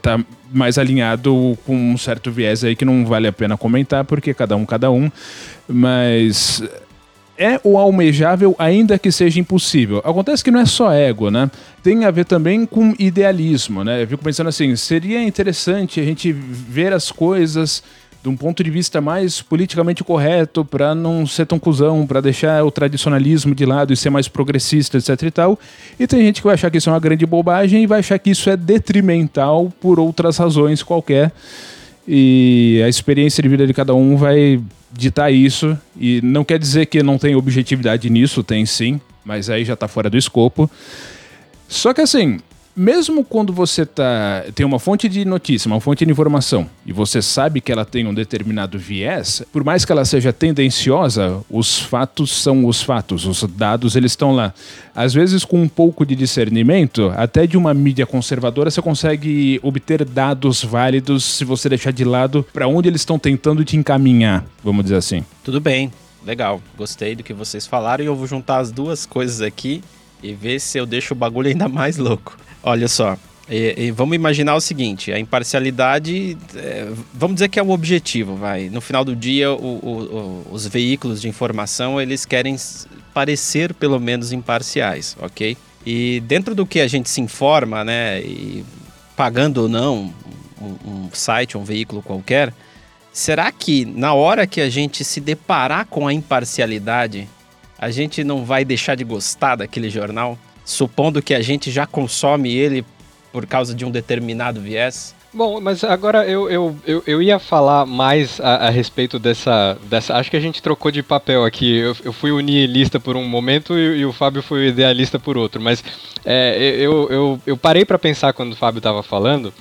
tá mais alinhado com um certo viés aí que não vale a pena comentar, porque cada um, cada um. Mas é o almejável, ainda que seja impossível. Acontece que não é só ego, né? Tem a ver também com idealismo, né? Eu fico pensando assim, seria interessante a gente ver as coisas de um ponto de vista mais politicamente correto, para não ser tão cuzão, para deixar o tradicionalismo de lado e ser mais progressista, etc e tal. E tem gente que vai achar que isso é uma grande bobagem e vai achar que isso é detrimental por outras razões qualquer. E a experiência de vida de cada um vai ditar isso. E não quer dizer que não tem objetividade nisso, tem sim, mas aí já está fora do escopo. Só que assim, mesmo quando você tá, tem uma fonte de notícia, uma fonte de informação, e você sabe que ela tem um determinado viés, por mais que ela seja tendenciosa, os fatos são os fatos, os dados eles estão lá. Às vezes, com um pouco de discernimento, até de uma mídia conservadora, você consegue obter dados válidos se você deixar de lado para onde eles estão tentando te encaminhar, vamos dizer assim. Tudo bem, legal, gostei do que vocês falaram e eu vou juntar as duas coisas aqui e ver se eu deixo o bagulho ainda mais louco. Olha só, e, e vamos imaginar o seguinte: a imparcialidade, é, vamos dizer que é o objetivo, vai. No final do dia, o, o, os veículos de informação eles querem parecer pelo menos imparciais, ok? E dentro do que a gente se informa, né, e pagando ou não um, um site, um veículo qualquer, será que na hora que a gente se deparar com a imparcialidade, a gente não vai deixar de gostar daquele jornal? Supondo que a gente já consome ele por causa de um determinado viés? Bom, mas agora eu, eu, eu, eu ia falar mais a, a, respeito dessa, dessa. Acho que a gente trocou de papel aqui. Eu, eu fui o nihilista por um momento e, e, o Fábio foi o idealista por outro. Mas é, eu, eu, eu parei para pensar quando o Fábio estava falando.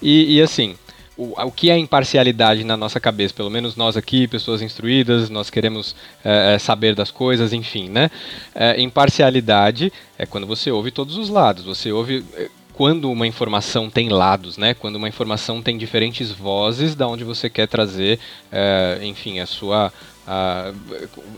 E, e assim, o, o que é imparcialidade na nossa cabeça, pelo menos nós aqui, pessoas instruídas, nós queremos é, é, saber das coisas, enfim, né? É, imparcialidade é quando você ouve todos os lados, você ouve é, quando uma informação tem lados, né? Quando uma informação tem diferentes vozes da onde você quer trazer, é, enfim, a sua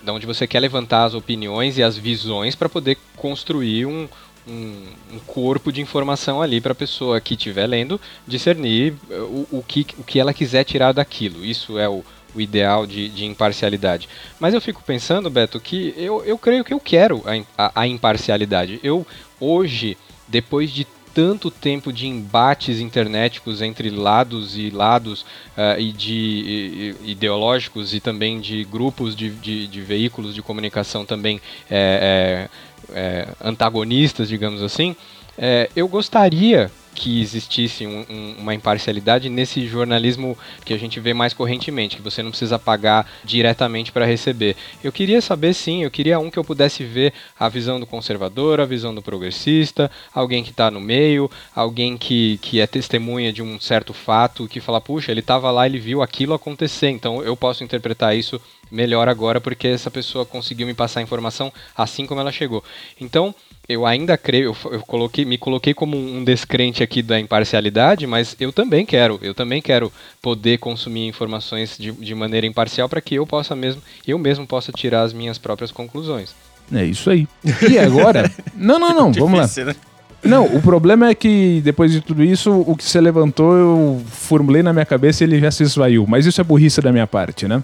da onde você quer levantar as opiniões e as visões para poder construir um, um, um, corpo de informação ali para a pessoa que estiver lendo discernir eh, o, o, que, o que ela quiser tirar daquilo. Isso é o, o ideal de, de, imparcialidade. Mas eu fico pensando, Beto, que eu, eu creio que eu quero a, a, a imparcialidade. Eu, hoje, depois de tanto tempo de embates internéticos entre lados e lados uh, e de e, ideológicos e também de grupos de, de, de veículos de comunicação também é, é, é, antagonistas, digamos assim, é, eu gostaria que existisse um, um, uma imparcialidade nesse jornalismo que a gente vê mais correntemente, que você não precisa pagar diretamente para receber. Eu queria saber, sim, eu queria um que eu pudesse ver a visão do conservador, a visão do progressista, alguém que está no meio, alguém que, que é testemunha de um certo fato, que fala, puxa, ele estava lá, ele viu aquilo acontecer, então eu posso interpretar isso melhor agora porque essa pessoa conseguiu me passar a informação assim como ela chegou. Então, eu ainda creio, eu, eu, coloquei, me coloquei como um descrente aqui da imparcialidade, mas eu também quero, eu também quero poder consumir informações de, de maneira imparcial para que eu possa mesmo, eu mesmo possa tirar as minhas próprias conclusões. É isso aí. E agora? não, não, não, vamos lá. Né? Não, o problema é que depois de tudo isso, o que você levantou, eu formulei na minha cabeça e ele já se esvaiu. Mas isso é burrice da minha parte, né?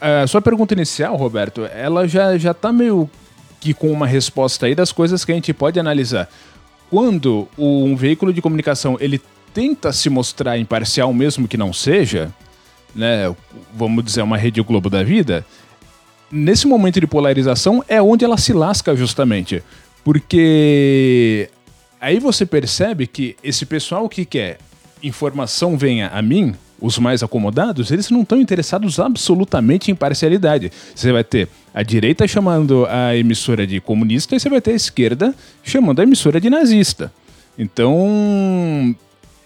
A sua pergunta inicial, Roberto, ela já, já tá meio que com uma resposta aí das coisas que a gente pode analisar. Quando um veículo de comunicação ele tenta se mostrar imparcial, mesmo que não seja, né, vamos dizer, uma rede Globo da vida, nesse momento de polarização é onde ela se lasca justamente. Porque aí você percebe que esse pessoal que quer informação venha a mim, os mais acomodados, eles não estão interessados absolutamente em parcialidade. Você vai ter a direita chamando a emissora de comunista e você vai ter a esquerda chamando a emissora de nazista. Então,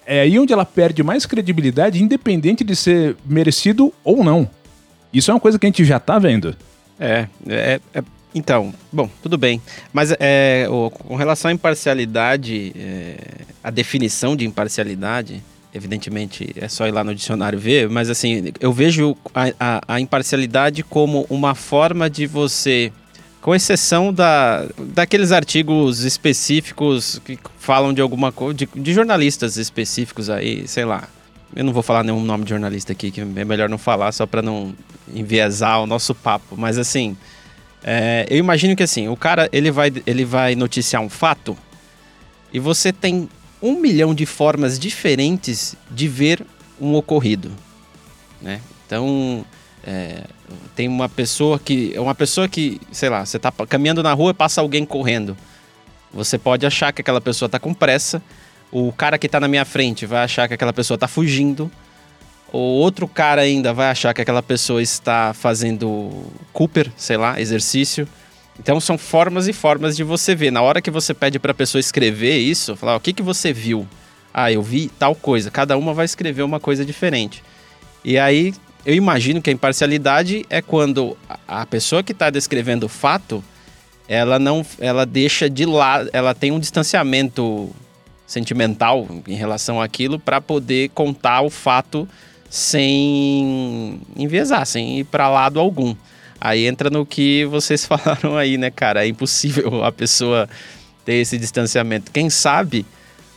é aí onde ela perde mais credibilidade, independente de ser merecido ou não. Isso é uma coisa que a gente já está vendo. É, é, é, então, bom, tudo bem. Mas é, o, com relação à imparcialidade, é, a definição de imparcialidade, evidentemente é só ir lá no dicionário ver, mas assim, eu vejo a, a, a imparcialidade como uma forma de você com exceção da, daqueles artigos específicos que falam de alguma coisa, de, de, jornalistas específicos aí, sei lá. Eu não vou falar nenhum nome de jornalista aqui, que é melhor não falar, só para não enviesar o nosso papo. Mas assim, é, eu imagino que assim, o cara ele vai, ele vai noticiar um fato e você tem um milhão de formas diferentes de ver um ocorrido, né? Então, é, tem uma pessoa que. Uma pessoa que, sei lá, você tá caminhando na rua e passa alguém correndo. Você pode achar que aquela pessoa tá com pressa. O cara que tá na minha frente vai achar que aquela pessoa tá fugindo. O outro cara ainda vai achar que aquela pessoa está fazendo Cooper, sei lá, exercício. Então são formas e formas de você ver. Na hora que você pede para a pessoa escrever isso, falar o que, que você viu? Ah, eu vi tal coisa. Cada uma vai escrever uma coisa diferente. E aí eu imagino que a imparcialidade é quando a pessoa que está descrevendo o fato, ela não, ela deixa de lado, ela tem um distanciamento sentimental em relação àquilo para poder contar o fato sem enviesar, sem ir para lado algum. Aí entra no que vocês falaram aí, né, cara? É impossível a pessoa ter esse distanciamento. Quem sabe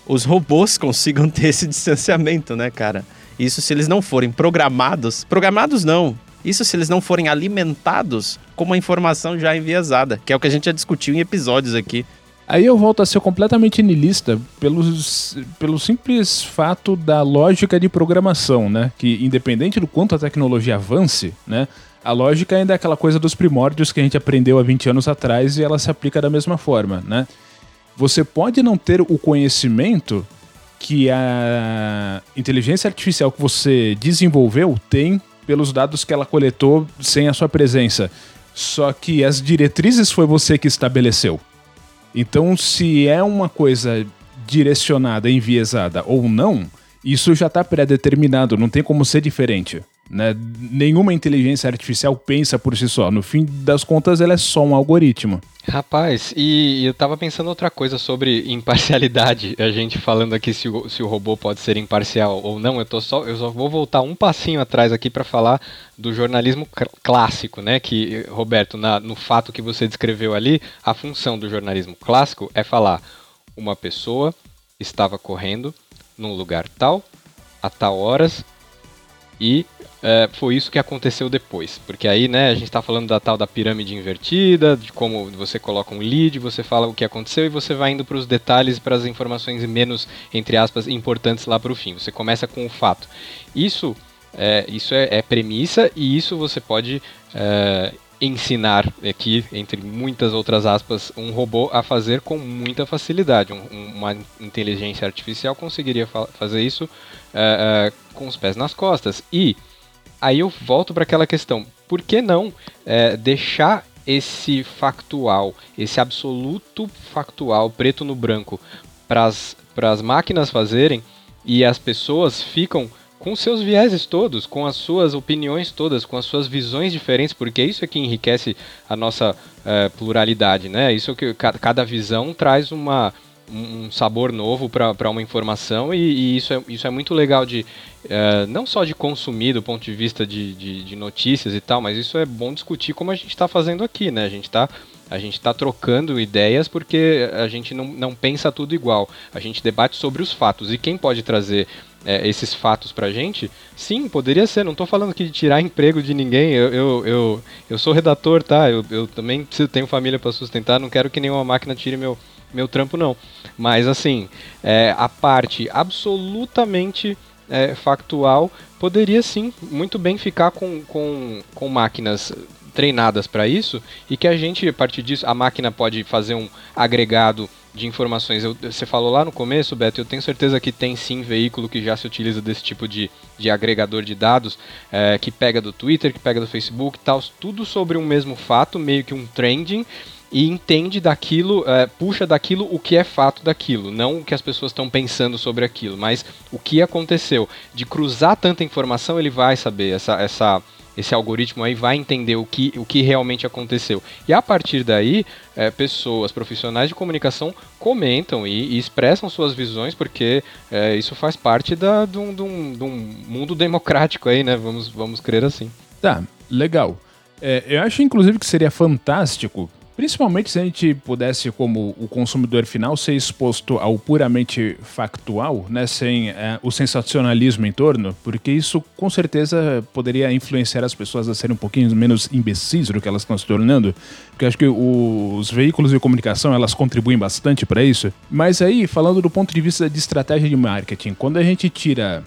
os robôs consigam ter esse distanciamento, né, cara? Isso se eles não forem programados, programados não. Isso se eles não forem alimentados com uma informação já enviesada, que é o que a gente já discutiu em episódios aqui. Aí eu volto a ser completamente niilista pelo, pelo simples fato da lógica de programação, né? Que independente do quanto a tecnologia avance, né? A lógica ainda é aquela coisa dos primórdios que a gente aprendeu há 20 anos atrás e ela se aplica da mesma forma, né? Você pode não ter o conhecimento que a inteligência artificial que você desenvolveu tem pelos dados que ela coletou sem a sua presença. Só que as diretrizes foi você que estabeleceu. Então, se é uma coisa direcionada, enviesada ou não, isso já está pré-determinado, não tem como ser diferente. Né? Nenhuma inteligência artificial pensa por si só. No fim das contas, ela é só um algoritmo. Rapaz, e eu tava pensando outra coisa sobre imparcialidade. A gente falando aqui se o, se o robô pode ser imparcial ou não. Eu, tô só, eu só vou voltar um passinho atrás aqui para falar do jornalismo clássico, né? Que, Roberto, na, no fato que você descreveu ali, a função do jornalismo clássico é falar uma pessoa estava correndo num lugar tal, a tal horas, e é, foi isso que aconteceu depois. Porque aí, né, a gente está falando da tal da pirâmide invertida, de como você coloca um lead, você fala o que aconteceu e você vai indo para os detalhes, para as informações menos, entre aspas, importantes lá para o fim. Você começa com o fato. Isso é, isso é, é premissa e isso você pode é, ensinar aqui, entre muitas outras aspas, um robô a fazer com muita facilidade. Um, uma inteligência artificial conseguiria fa fazer isso uh, com os pés nas costas. E aí eu volto para aquela questão: por que não uh, deixar esse factual, esse absoluto factual, preto no branco, para as máquinas fazerem e as pessoas ficam com seus vieses todos, com as suas opiniões todas, com as suas visões diferentes, porque isso é que enriquece a nossa uh, pluralidade, né? Isso é que cada visão traz uma, um sabor novo para uma informação e, e, isso, é, isso é muito legal de uh, não só de consumir do ponto de vista de, de, de, notícias e tal, mas isso é bom discutir como a gente está fazendo aqui, né? A gente está a gente está trocando ideias porque a gente não, não pensa tudo igual. A gente debate sobre os fatos. E quem pode trazer é, esses fatos pra gente, sim, poderia ser. Não estou falando aqui de tirar emprego de ninguém. Eu, eu, eu, eu sou redator, tá? Eu, eu também tenho família para sustentar. Não quero que nenhuma máquina tire meu, meu trampo, não. Mas, assim, é, a parte absolutamente é, factual poderia sim muito bem ficar com, com, com máquinas treinadas para isso e que a gente, a partir disso, a máquina pode fazer um agregado de informações. Eu, você falou lá no começo, Beto, eu tenho certeza que tem sim veículo que já se utiliza desse tipo de, de agregador de dados, é, que pega do Twitter, que pega do Facebook e tal, tudo sobre um mesmo fato, meio que um trending, e entende daquilo, é, puxa daquilo o que é fato daquilo, não o que as pessoas estão pensando sobre aquilo, mas o que aconteceu. De cruzar tanta informação, ele vai saber essa, essa esse algoritmo aí vai entender o que, o que realmente aconteceu. E a partir daí, é, pessoas, profissionais de comunicação comentam e, e expressam suas visões, porque é, isso faz parte da, de, um, um, mundo democrático aí, né? Vamos, vamos crer assim. Tá, legal. É, eu acho, inclusive, que seria fantástico Principalmente se a gente pudesse, como o consumidor final, ser exposto ao puramente factual, né, sem é, o sensacionalismo em torno, porque isso com certeza poderia influenciar as pessoas a serem um pouquinho menos imbecis do que elas estão se tornando. Porque acho que os veículos de comunicação elas contribuem bastante para isso. Mas aí, falando do ponto de vista de estratégia de marketing, quando a gente tira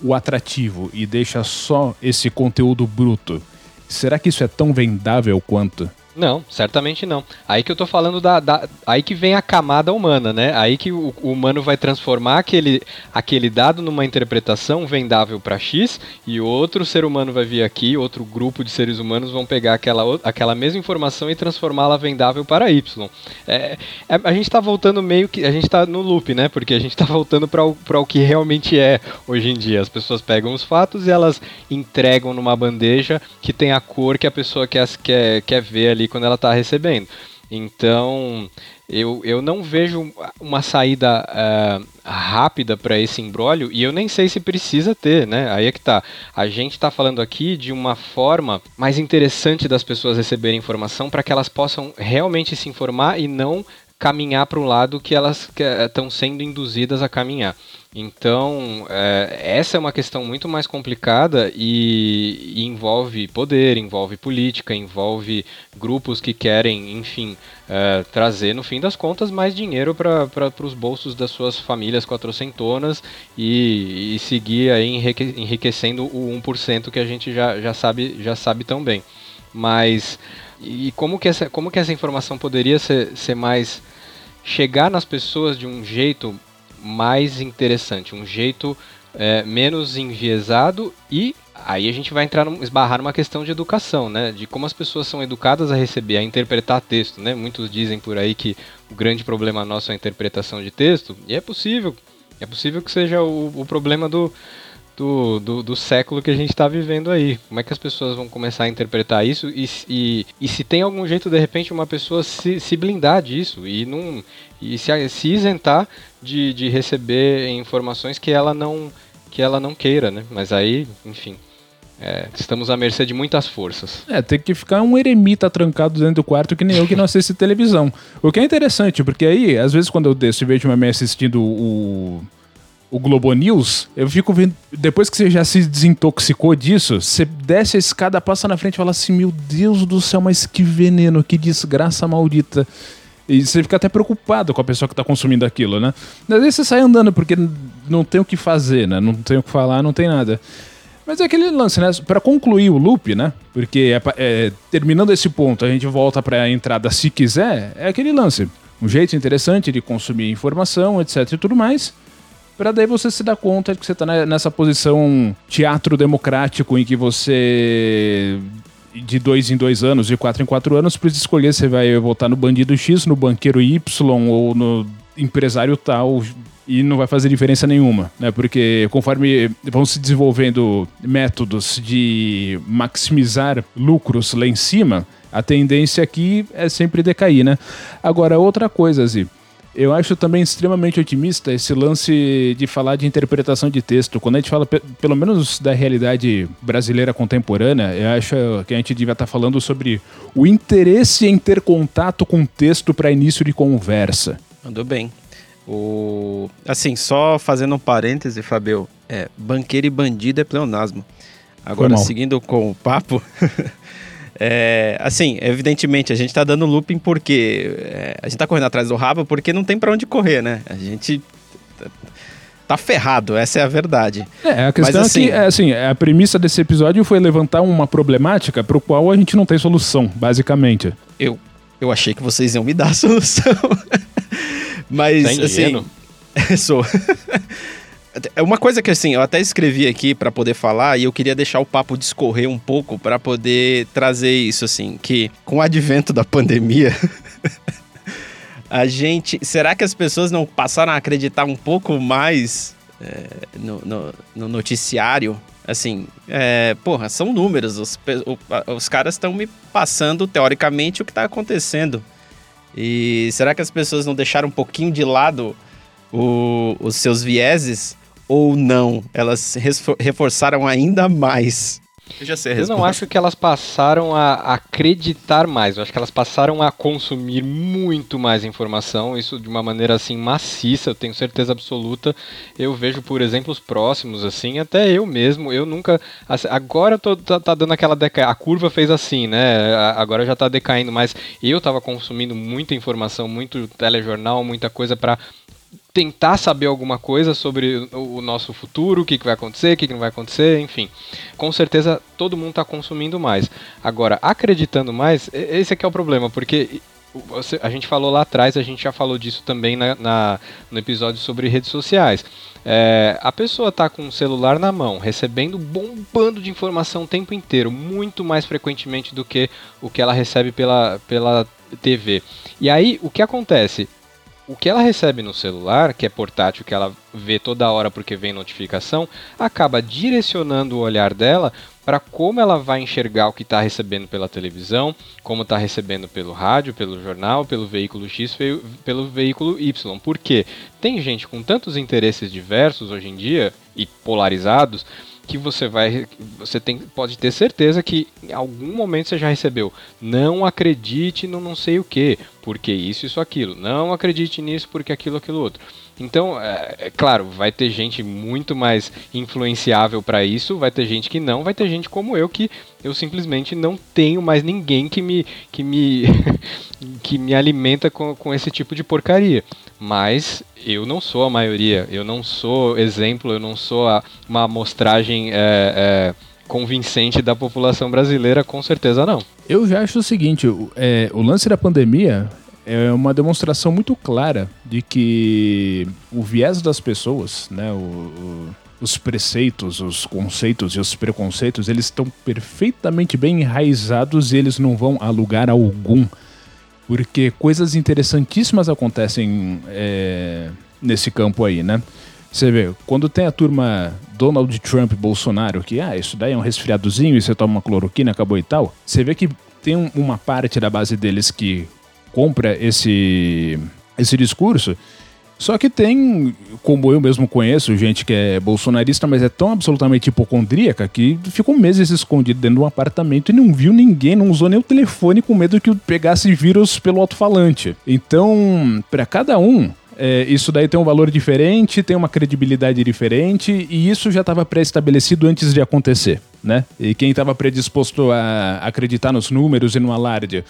o atrativo e deixa só esse conteúdo bruto, será que isso é tão vendável quanto? Não, certamente não. Aí que eu tô falando da, da, Aí que vem a camada humana, né? Aí que o, o, humano vai transformar aquele, aquele dado numa interpretação vendável para X e outro ser humano vai vir aqui, outro grupo de seres humanos vão pegar aquela, aquela mesma informação e transformá-la vendável para Y. É, é, a gente tá voltando meio que. A gente tá no loop, né? Porque a gente tá voltando para o, o que realmente é hoje em dia. As pessoas pegam os fatos e elas entregam numa bandeja que tem a cor que a pessoa quer, quer, quer ver ali ali quando ela está recebendo. Então, eu, eu não vejo uma saída uh, rápida para esse embrólio e eu nem sei se precisa ter, né? Aí é que tá. A gente está falando aqui de uma forma mais interessante das pessoas receberem informação para que elas possam realmente se informar e não caminhar para um lado que elas estão sendo induzidas a caminhar. Então, é, essa é uma questão muito mais complicada e, e, envolve poder, envolve política, envolve grupos que querem, enfim, é, trazer, no fim das contas, mais dinheiro para os bolsos das suas famílias quatrocentonas e, e seguir aí enriquecendo o 1% que a gente já, já, sabe, já sabe tão bem. Mas e como que essa, como que essa informação poderia ser, ser mais. chegar nas pessoas de um jeito mais interessante, um jeito é, menos enviesado e aí a gente vai entrar num, esbarrar numa questão de educação, né? De como as pessoas são educadas a receber, a interpretar texto, né? Muitos dizem por aí que o grande problema nosso é a interpretação de texto, e é possível. É possível que seja o, o problema do, do, do, do século que a gente está vivendo aí. Como é que as pessoas vão começar a interpretar isso e, e, e se tem algum jeito, de repente, uma pessoa se, se blindar disso e, não, e se, se isentar de, de receber informações que ela não que ela não queira, né? Mas aí, enfim, é, estamos à mercê de muitas forças. É, tem que ficar um eremita trancado dentro do quarto que nem eu que não assisto televisão. O que é interessante, porque aí, às vezes, quando eu desço e vejo uma mãe assistindo o o Globo News, eu fico vendo. Depois que você já se desintoxicou disso, você desce a escada, passa na frente e fala assim: Meu Deus do céu, mas que veneno, que desgraça maldita. E você fica até preocupado com a pessoa que está consumindo aquilo, né? Às vezes você sai andando porque não tem o que fazer, né? Não tem o que falar, não tem nada. Mas é aquele lance, né? Para concluir o loop, né? Porque é, é, terminando esse ponto, a gente volta para a entrada se quiser. É aquele lance. Um jeito interessante de consumir informação, etc e tudo mais para daí você se dar conta de que você tá nessa posição teatro democrático em que você de dois em dois anos, de quatro em quatro anos, precisa escolher se vai votar no bandido X, no banqueiro Y ou no empresário tal e não vai fazer diferença nenhuma, né? Porque conforme vão se desenvolvendo métodos de maximizar lucros lá em cima, a tendência aqui é sempre decair, né? Agora, outra coisa, Zi, eu acho também extremamente otimista esse lance de falar de interpretação de texto. Quando a gente fala, pelo menos da realidade brasileira contemporânea, eu acho que a gente devia estar falando sobre o interesse em ter contato com texto para início de conversa. Mandou bem. O... Assim, só fazendo um parêntese, Fabio, é, banqueiro e bandido é pleonasmo. Agora, seguindo com o papo, É, assim, evidentemente, a gente tá dando looping porque é, a gente tá correndo atrás do rabo porque não tem para onde correr, né? A gente tá ferrado, essa é a verdade. É, a questão Mas, assim, é que, assim, é, assim, a premissa desse episódio foi levantar uma problemática para o qual a gente não tem solução, basicamente. Eu, eu achei que vocês iam me dar a solução. Mas, tá assim... sou. É uma coisa que assim, eu até escrevi aqui para poder falar e eu queria deixar o papo discorrer um pouco para poder trazer isso assim, que com o advento da pandemia, a gente, será que as pessoas não passaram a acreditar um pouco mais é, no, no, no, noticiário? Assim, é, porra, são números, os, os caras estão me passando teoricamente o que está acontecendo. E será que as pessoas não deixaram um pouquinho de lado o, os seus vieses ou não? Elas reforçaram ainda mais. Eu já sei a resposta. Eu não acho que elas passaram a acreditar mais. Eu acho que elas passaram a consumir muito mais informação, isso de uma maneira assim maciça, eu tenho certeza absoluta. Eu vejo por exemplos próximos, assim, até eu mesmo, eu nunca. Assim, agora tô, tá, tá, dando aquela deca... A curva fez assim, né? Agora já tá decaindo, mas eu tava consumindo muita informação, muito telejornal, muita coisa para tentar saber alguma coisa sobre o nosso futuro, o que, que vai acontecer, o que, que não vai acontecer, enfim. Com certeza todo mundo está consumindo mais. Agora, acreditando mais, esse aqui é o problema, porque a gente falou lá atrás, a gente já falou disso também na, na no episódio sobre redes sociais. É, a pessoa está com o celular na mão, recebendo bombando de informação o tempo inteiro, muito mais frequentemente do que o que ela recebe pela, pela TV. E aí, o que acontece? O que ela recebe no celular, que é portátil, que ela vê toda hora porque vem notificação, acaba direcionando o olhar dela para como ela vai enxergar o que está recebendo pela televisão, como está recebendo pelo rádio, pelo jornal, pelo veículo X, pelo veículo Y. Porque tem gente com tantos interesses diversos hoje em dia e polarizados que você vai você tem pode ter certeza que em algum momento você já recebeu. Não acredite no não sei o que porque isso isso aquilo. Não acredite nisso porque aquilo aquilo outro então é, é claro vai ter gente muito mais influenciável para isso vai ter gente que não vai ter gente como eu que eu simplesmente não tenho mais ninguém que me que me que me alimenta com, com esse tipo de porcaria mas eu não sou a maioria, eu não sou exemplo, eu não sou a, uma amostragem é, é, convincente da população brasileira, com certeza não. Eu já acho o seguinte: o, é, o lance da pandemia é uma demonstração muito clara de que o viés das pessoas, né, o, o, os preceitos, os conceitos e os preconceitos, eles estão perfeitamente bem enraizados e eles não vão a lugar algum porque coisas interessantíssimas acontecem é, nesse campo aí, né? Você vê, quando tem a turma Donald Trump Bolsonaro, que, ah, isso daí é um resfriadozinho e você toma uma cloroquina, acabou e tal, você vê que tem uma parte da base deles que compra esse, esse discurso só que tem, como eu mesmo conheço, gente que é bolsonarista, mas é tão absolutamente hipocondríaca que ficou meses escondido dentro de um apartamento e não viu ninguém, não usou nem o telefone com medo que pegasse vírus pelo alto-falante. Então, para cada um, é, isso daí tem um valor diferente, tem uma credibilidade diferente, e isso já estava pré-estabelecido antes de acontecer, né? E quem estava predisposto a acreditar nos números e no alarde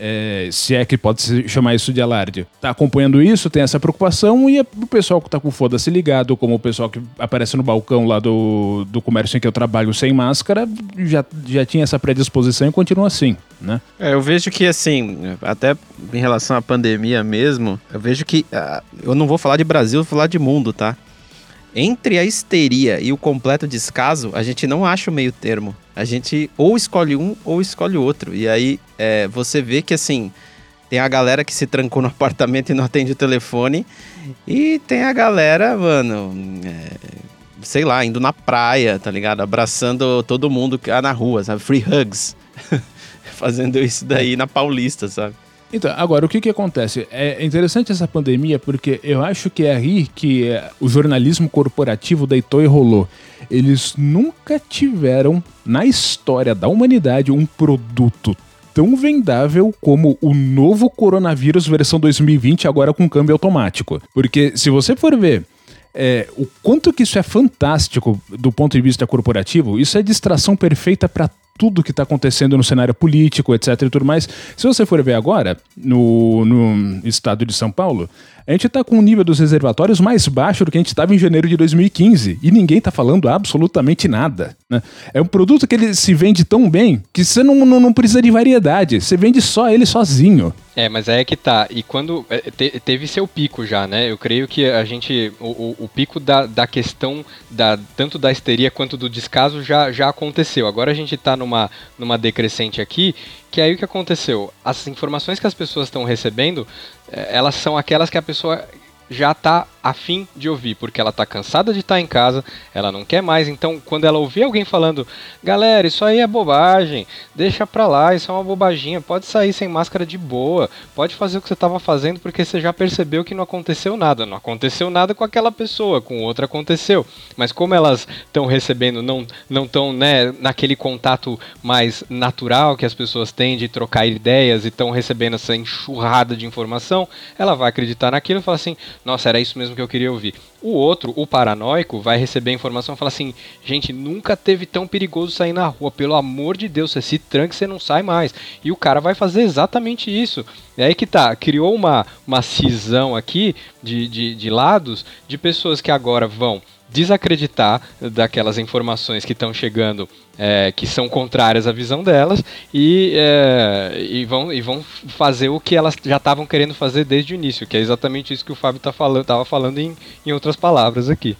é, se é que pode se chamar isso de alarde, tá acompanhando isso, tem essa preocupação, e o pessoal que tá com foda-se ligado, como o pessoal que aparece no balcão lá do, do comércio em que eu trabalho sem máscara, já, já tinha essa predisposição e continua assim, né? É, eu vejo que, assim, até em relação à pandemia mesmo, eu vejo que, uh, eu não vou falar de Brasil, vou falar de mundo, tá? Entre a histeria e o completo descaso, a gente não acha o meio termo. A gente ou escolhe um ou escolhe outro. E aí é, você vê que assim. Tem a galera que se trancou no apartamento e não atende o telefone. E tem a galera, mano. É, sei lá, indo na praia, tá ligado? Abraçando todo mundo que tá na rua, sabe? Free hugs. Fazendo isso daí na Paulista, sabe? Então, agora, o que, que acontece? É interessante essa pandemia porque eu acho que é aí que é, o jornalismo corporativo deitou e rolou. Eles nunca tiveram, na história da humanidade, um produto tão vendável como o novo coronavírus versão 2020, agora com câmbio automático. Porque se você for ver é, o quanto que isso é fantástico do ponto de vista corporativo, isso é distração perfeita para tudo que está acontecendo no cenário político, etc e tudo mais. Se você for ver agora, no, no estado de São Paulo, A gente está com o nível dos reservatórios mais baixo do que a gente estava em janeiro de 2015 e ninguém está falando absolutamente nada. Né? É um produto que ele se vende tão bem que você não, não, não precisa de variedade, você vende só ele sozinho. É, mas é que tá. E quando. É, te, teve seu pico já, né? Eu creio que a gente. O, o, o, pico da, da questão da, tanto da histeria quanto do descaso já, já aconteceu. Agora a gente tá numa, numa decrescente aqui, que aí o que aconteceu? As informações que as pessoas estão recebendo, elas são aquelas que a pessoa já tá afim de ouvir, porque ela tá cansada de estar tá em casa, ela não quer mais. Então, quando ela ouvir alguém falando, galera, isso aí é bobagem, deixa pra lá, isso é uma bobaginha, pode sair sem máscara de boa, pode fazer o que você estava fazendo porque você já percebeu que não aconteceu nada. Não aconteceu nada com aquela pessoa, com outra aconteceu. Mas como elas estão recebendo, não não estão né, naquele contato mais natural que as pessoas têm de trocar ideias e estão recebendo essa enxurrada de informação, ela vai acreditar naquilo e falar assim, nossa, era isso mesmo que eu queria ouvir. O outro, o paranoico, vai receber a informação e falar assim: gente, nunca teve tão perigoso sair na rua, pelo amor de Deus, você se tranca você não sai mais. E o cara vai fazer exatamente isso. É aí que tá, criou uma, uma cisão aqui de, de, de lados de pessoas que agora vão desacreditar daquelas informações que estão chegando é, que são contrárias à visão delas e, é, e, vão, e vão fazer o que elas já estavam querendo fazer desde o início, que é exatamente isso que o Fábio tá falando, estava falando em, em outras palavras aqui.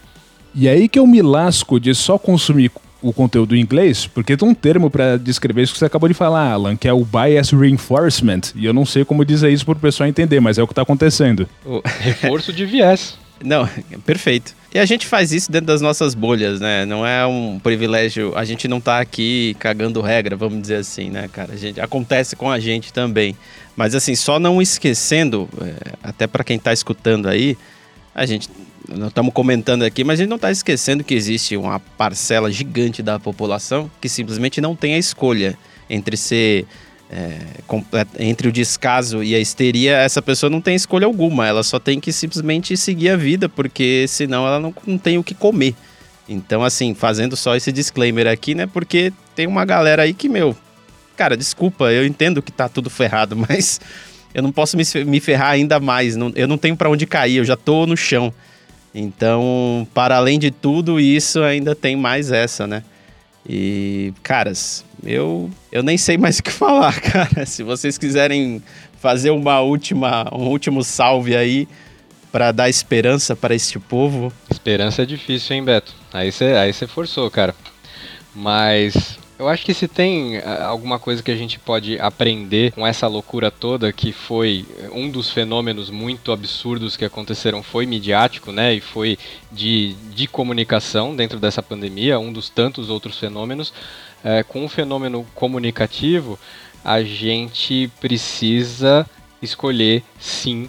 E aí que eu me lasco de só consumir o conteúdo em inglês, porque tem um termo para descrever isso que você acabou de falar, Alan, que é o bias reinforcement. E eu não sei como dizer isso para o pessoal entender, mas é o que está acontecendo. O reforço de viés. Não, perfeito. E a gente faz isso dentro das nossas bolhas, né? Não é um privilégio. A gente não tá aqui cagando regra, vamos dizer assim, né, cara? A gente, acontece com a gente também. Mas assim, só não esquecendo, é, até para quem tá escutando aí, a gente. Não estamos comentando aqui, mas a gente não está esquecendo que existe uma parcela gigante da população que simplesmente não tem a escolha entre ser é, entre o descaso e a histeria, essa pessoa não tem escolha alguma, ela só tem que simplesmente seguir a vida, porque senão ela não, não tem o que comer. Então, assim, fazendo só esse disclaimer aqui, né? Porque tem uma galera aí que, meu, cara, desculpa, eu entendo que tá tudo ferrado, mas eu não posso me, me ferrar ainda mais. Não, eu não tenho para onde cair, eu já tô no chão. Então, para além de tudo isso, ainda tem mais essa, né? E, caras, eu, eu nem sei mais o que falar, cara. Se vocês quiserem fazer uma última, um último salve aí para dar esperança para este povo. Esperança é difícil, hein, Beto? Aí você aí forçou, cara. Mas eu acho que se tem ah, alguma coisa que a gente pode aprender com essa loucura toda, que foi um dos fenômenos muito absurdos que aconteceram, foi midiático, né? E foi de, de comunicação dentro dessa pandemia, um dos tantos outros fenômenos. É, com o fenômeno comunicativo, a gente precisa escolher sim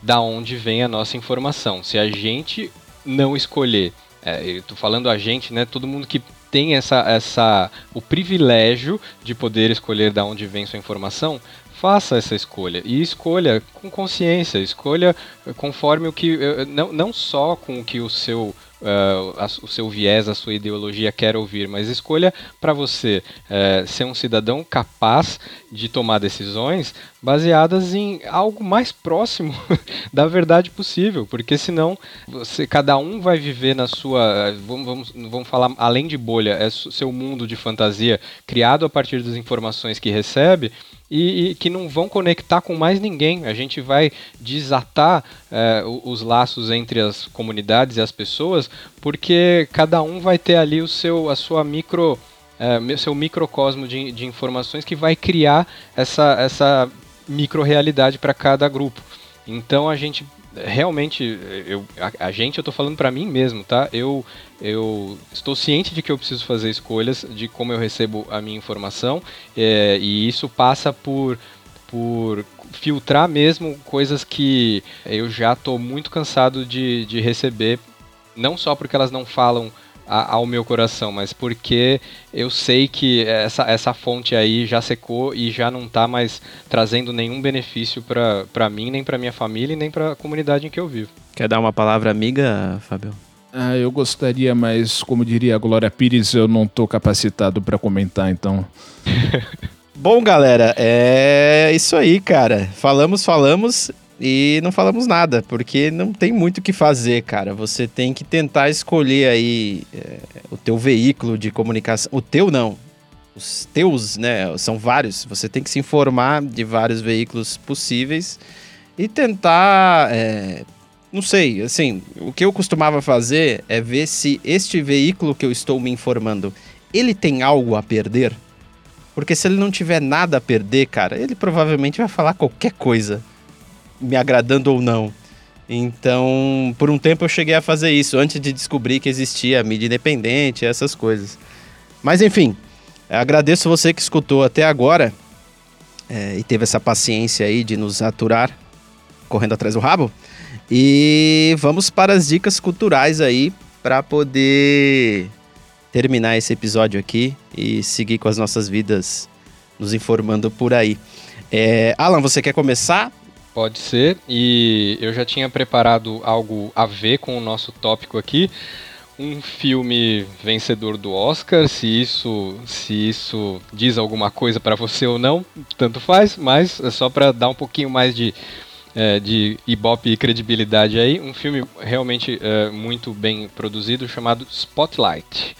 da onde vem a nossa informação. Se a gente não escolher, é, tô falando a gente, né? Todo mundo que tem essa, essa, o privilégio de poder escolher da onde vem sua informação, faça essa escolha e escolha com consciência, escolha conforme o que não, não só com o que o seu uh, a, o seu viés, a sua ideologia quer ouvir, mas escolha para você uh, ser um cidadão capaz de tomar decisões baseadas em algo mais próximo da verdade possível, porque senão você, cada um vai viver na sua, vamos, vamos, vamos falar além de bolha, é seu mundo de fantasia criado a partir das informações que recebe e, e, que não vão conectar com mais ninguém. A gente vai desatar é, os laços entre as comunidades e as pessoas, porque cada um vai ter ali o seu, a sua micro, é, seu microcosmo de, de informações que vai criar essa, essa micro realidade para cada grupo. Então a gente realmente, eu, a, a gente, eu tô falando para mim mesmo, tá? Eu, eu estou ciente de que eu preciso fazer escolhas de como eu recebo a minha informação, é, e isso passa por, por filtrar mesmo coisas que eu já estou muito cansado de, de receber, não só porque elas não falam a, ao meu coração, mas porque eu sei que essa, essa fonte aí já secou e já não está mais trazendo nenhum benefício para mim, nem para minha família e nem para a comunidade em que eu vivo. Quer dar uma palavra amiga, Fábio? Ah, eu gostaria, mas como diria a Glória Pires, eu não estou capacitado para comentar, então. Bom, galera, é isso aí, cara. Falamos, falamos e não falamos nada, porque não tem muito o que fazer, cara. Você tem que tentar escolher aí é, o teu veículo de comunicação. O teu não. Os teus, né? São vários. Você tem que se informar de vários veículos possíveis e tentar. É, não sei, assim, o que eu costumava fazer é ver se este veículo que eu estou me informando, ele tem algo a perder. Porque se ele não tiver nada a perder, cara, ele provavelmente vai falar qualquer coisa, me agradando ou não. Então, por um tempo eu cheguei a fazer isso, antes de descobrir que existia mídia independente, essas coisas. Mas enfim, agradeço você que escutou até agora é, e teve essa paciência aí de nos aturar correndo atrás do rabo. E vamos para as dicas culturais aí para poder terminar esse episódio aqui e seguir com as nossas vidas nos informando por aí. É, Alan, você quer começar? Pode ser, e eu já tinha preparado algo a ver com o nosso tópico aqui. Um filme vencedor do Oscar, se isso, se isso diz alguma coisa para você ou não, tanto faz, mas é só para dar um pouquinho mais de, é, de ibope e credibilidade aí. Um filme realmente é, muito bem produzido chamado Spotlight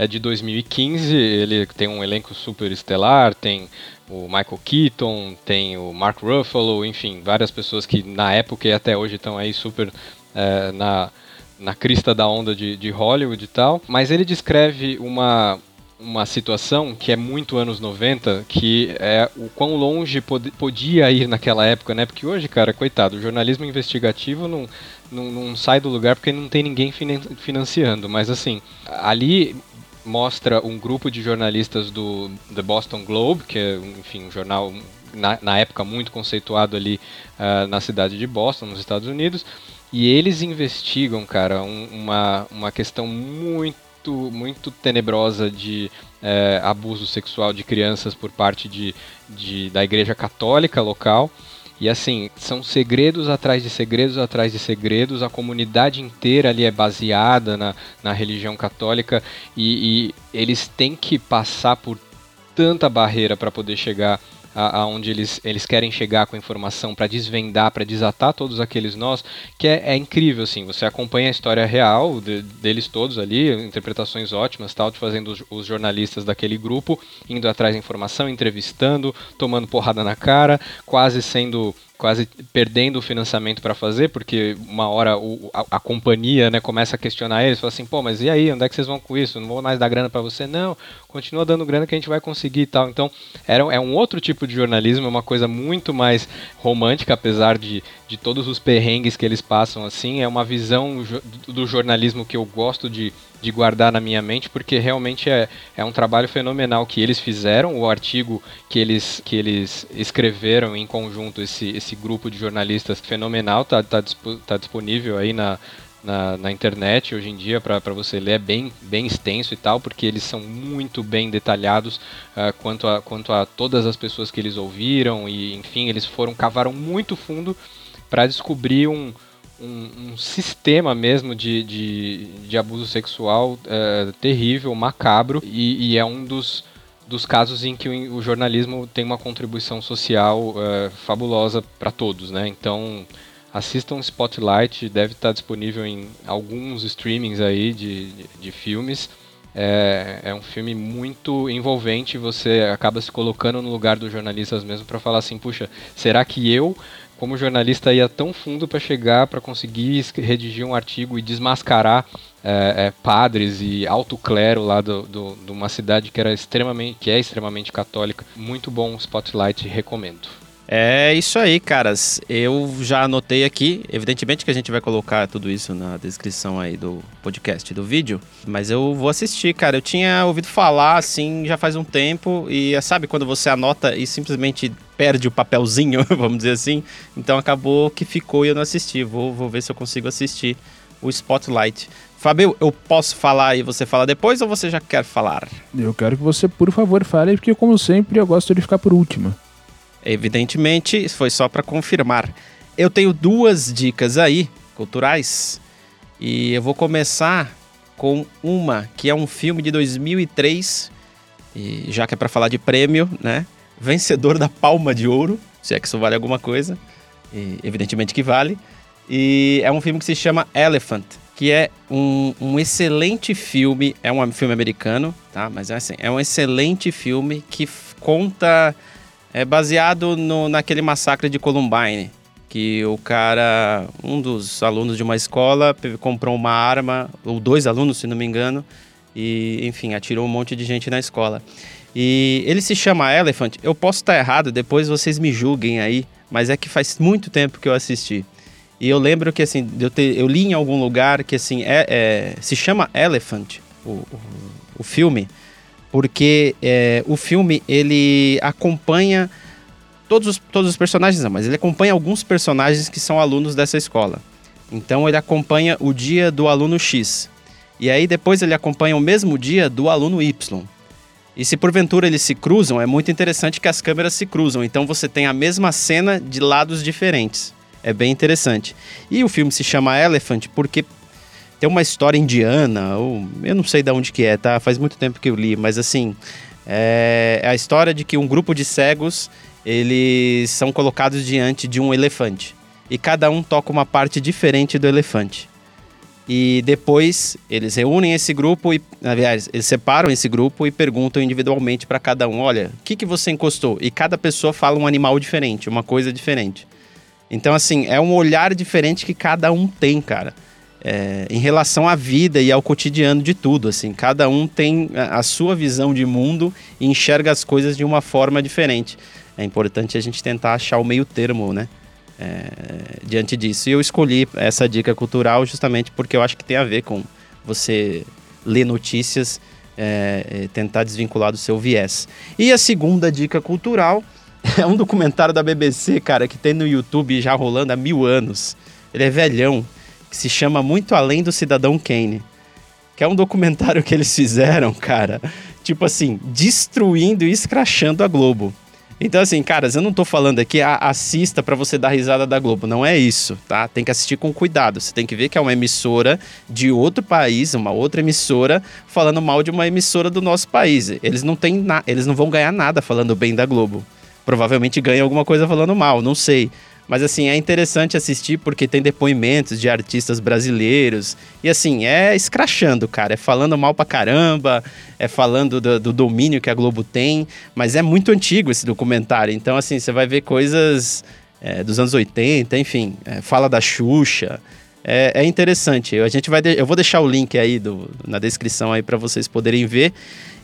é de 2015, ele tem um elenco super estelar, tem o Michael Keaton, tem o Mark Ruffalo, enfim, várias pessoas que na época e até hoje estão aí super é, na, na crista da onda de, de Hollywood e tal. Mas ele descreve uma, uma situação que é muito anos 90, que é o quão longe pod podia ir naquela época, né? Porque hoje, cara, coitado, o jornalismo investigativo não, não, não sai do lugar porque não tem ninguém financiando. Mas assim, ali mostra um grupo de jornalistas do The Boston Globe, que é, enfim, um jornal na, na época muito conceituado ali uh, na cidade de Boston, nos Estados Unidos, e eles investigam, cara, um, uma, uma questão muito, muito tenebrosa de uh, abuso sexual de crianças por parte de, de, da Igreja Católica local. E assim, são segredos atrás de segredos atrás de segredos, a comunidade inteira ali é baseada na, na religião católica e, e eles têm que passar por tanta barreira para poder chegar aonde eles, eles querem chegar com a informação para desvendar, para desatar todos aqueles nós, que é, é, incrível, assim, você acompanha a história real de, deles todos ali, interpretações ótimas, tal, fazendo os, os, jornalistas daquele grupo, indo atrás de informação, entrevistando, tomando porrada na cara, quase sendo quase perdendo o financiamento para fazer, porque uma hora o, a, a, companhia né, começa a questionar eles, fala assim, pô, mas e aí, onde é que vocês vão com isso? Não vou mais dar grana para você? Não, continua dando grana que a gente vai conseguir e tal. Então, era, é um outro tipo de jornalismo, é uma coisa muito mais romântica, apesar de, de todos os perrengues que eles passam, assim, é uma visão do jornalismo que eu gosto de de guardar na minha mente, porque realmente é, é um trabalho fenomenal que eles fizeram, o artigo que eles, que eles escreveram em conjunto, esse, esse grupo de jornalistas fenomenal, tá, tá, tá disponível aí na, na, na, internet hoje em dia para você ler, é bem, bem extenso e tal, porque eles são muito bem detalhados uh, quanto, a, quanto a todas as pessoas que eles ouviram, e enfim, eles foram, cavaram muito fundo para descobrir um um, um sistema mesmo de, de, de abuso sexual é, terrível, macabro, e, e, é um dos, dos casos em que o, o jornalismo tem uma contribuição social é, fabulosa para todos, né? Então assistam Spotlight, deve estar disponível em alguns streamings aí de, de, de filmes. É, é, um filme muito envolvente, você acaba se colocando no lugar dos jornalistas mesmo para falar assim, puxa, será que eu como jornalista ia tão fundo para chegar para conseguir redigir um artigo e desmascarar é, é, padres e alto clero lá do, do, de uma cidade que era extremamente que é extremamente católica muito bom spotlight recomendo é isso aí, caras. Eu já anotei aqui. Evidentemente que a gente vai colocar tudo isso na descrição aí do podcast, do vídeo. Mas eu vou assistir, cara. Eu tinha ouvido falar assim já faz um tempo. E sabe quando você anota e simplesmente perde o papelzinho, vamos dizer assim? Então acabou que ficou e eu não assisti. Vou, vou ver se eu consigo assistir o Spotlight. Fabio, eu posso falar e você fala depois ou você já quer falar? Eu quero que você, por favor, fale, porque como sempre eu gosto de ficar por último. Evidentemente, foi só para confirmar. Eu tenho duas dicas aí, culturais, e eu vou começar com uma que é um filme de 2003, e já que é para falar de prêmio, né? Vencedor da Palma de Ouro, se é que isso vale alguma coisa. E, evidentemente que vale. E é um filme que se chama Elephant, que é um, um excelente filme. É um filme americano, tá? Mas é assim, é um excelente filme que conta. É baseado no, naquele massacre de Columbine. Que o cara, um dos alunos de uma escola, comprou uma arma, ou dois alunos, se não me engano, e, enfim, atirou um monte de gente na escola. E ele se chama Elephant. Eu posso estar errado, depois vocês me julguem aí, mas é que faz muito tempo que eu assisti. E eu lembro que assim, eu, te, eu li em algum lugar que assim, é, é se chama Elephant, o, o, o filme, porque é, o filme ele acompanha todos os, todos os personagens, não, mas ele acompanha alguns personagens que são alunos dessa escola. Então ele acompanha o dia do aluno X. E aí depois ele acompanha o mesmo dia do aluno Y. E se porventura eles se cruzam, é muito interessante que as câmeras se cruzam. Então você tem a mesma cena de lados diferentes. É bem interessante. E o filme se chama Elephant porque tem uma história indiana, ou eu não sei de onde que é, tá? Faz muito tempo que eu li, mas assim, é, é a história de que um grupo de cegos, eles são colocados diante de um elefante. E cada um toca uma parte diferente do elefante. E depois eles reúnem esse grupo e, aliás, eles separam esse grupo e perguntam individualmente para cada um: olha, o que, que você encostou? E cada pessoa fala um animal diferente, uma coisa diferente. Então, assim, é um olhar diferente que cada um tem, cara. É, em relação à vida e ao cotidiano de tudo, assim, cada um tem a sua visão de mundo e enxerga as coisas de uma forma diferente. É importante a gente tentar achar o meio termo, né? É, diante disso. E eu escolhi essa dica cultural justamente porque eu acho que tem a ver com você ler notícias, é, tentar desvincular do seu viés. E a segunda dica cultural é um documentário da BBC, cara, que tem no YouTube já rolando há mil anos. Ele é velhão, que se chama Muito Além do Cidadão Kane. Que é um documentário que eles fizeram, cara, tipo assim, destruindo e escrachando a Globo. Então, assim, caras, eu não tô falando aqui, assista para você dar risada da Globo. Não é isso, tá? Tem que assistir com cuidado. Você tem que ver que é uma emissora de outro país, uma outra emissora, falando mal de uma emissora do nosso país. Eles não têm na... eles não vão ganhar nada falando bem da Globo. Provavelmente ganham alguma coisa falando mal, não sei. Mas assim, é interessante assistir porque tem depoimentos de artistas brasileiros. E assim, é escrachando, cara. É falando mal pra caramba, é falando do, do domínio que a Globo tem. Mas é muito antigo esse documentário. Então, assim, você vai ver coisas é, dos anos 80, enfim. É, fala da Xuxa. É, é, interessante. A gente vai eu vou deixar o link aí do, na descrição aí para vocês poderem ver.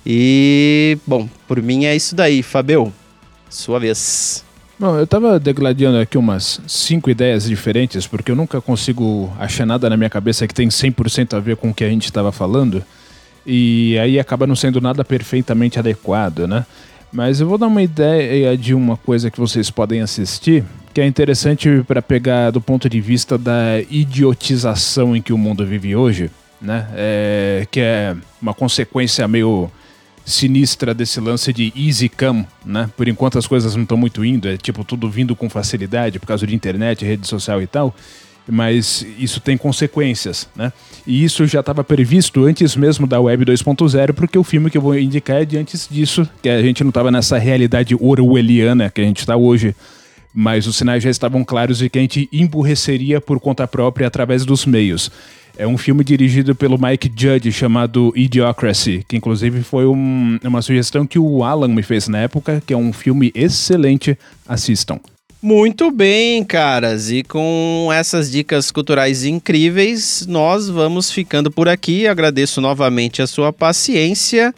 E, bom, por mim é isso daí. Fabio, sua vez. Bom, eu estava degladiando aqui umas cinco ideias diferentes, porque eu nunca consigo achar nada na minha cabeça que tem 100% a ver com o que a gente estava falando, e aí acaba não sendo nada perfeitamente adequado, né? Mas eu vou dar uma ideia de uma coisa que vocês podem assistir, que é interessante para pegar do ponto de vista da idiotização em que o mundo vive hoje, né? É, que é uma consequência meio sinistra desse lance de easy come, né? Por enquanto as coisas não estão muito indo, é tipo tudo vindo com facilidade por causa de internet, rede social e tal. Mas isso tem consequências, né? E isso já estava previsto antes mesmo da Web 2.0, porque o filme que eu vou indicar é de antes disso, que a gente não estava nessa realidade orwelliana que a gente está hoje, mas os sinais já estavam claros de que a gente emburreceria por conta própria através dos meios. É um filme dirigido pelo Mike Judge chamado Idiocracy, que inclusive foi um, uma sugestão que o Alan me fez na época, que é um filme excelente. Assistam. Muito bem, caras. E com essas dicas culturais incríveis, nós vamos ficando por aqui. Agradeço novamente a sua paciência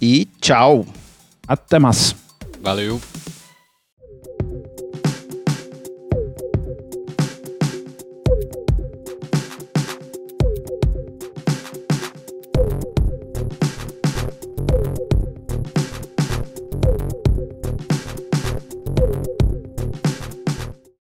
e tchau. Até mais. Valeu.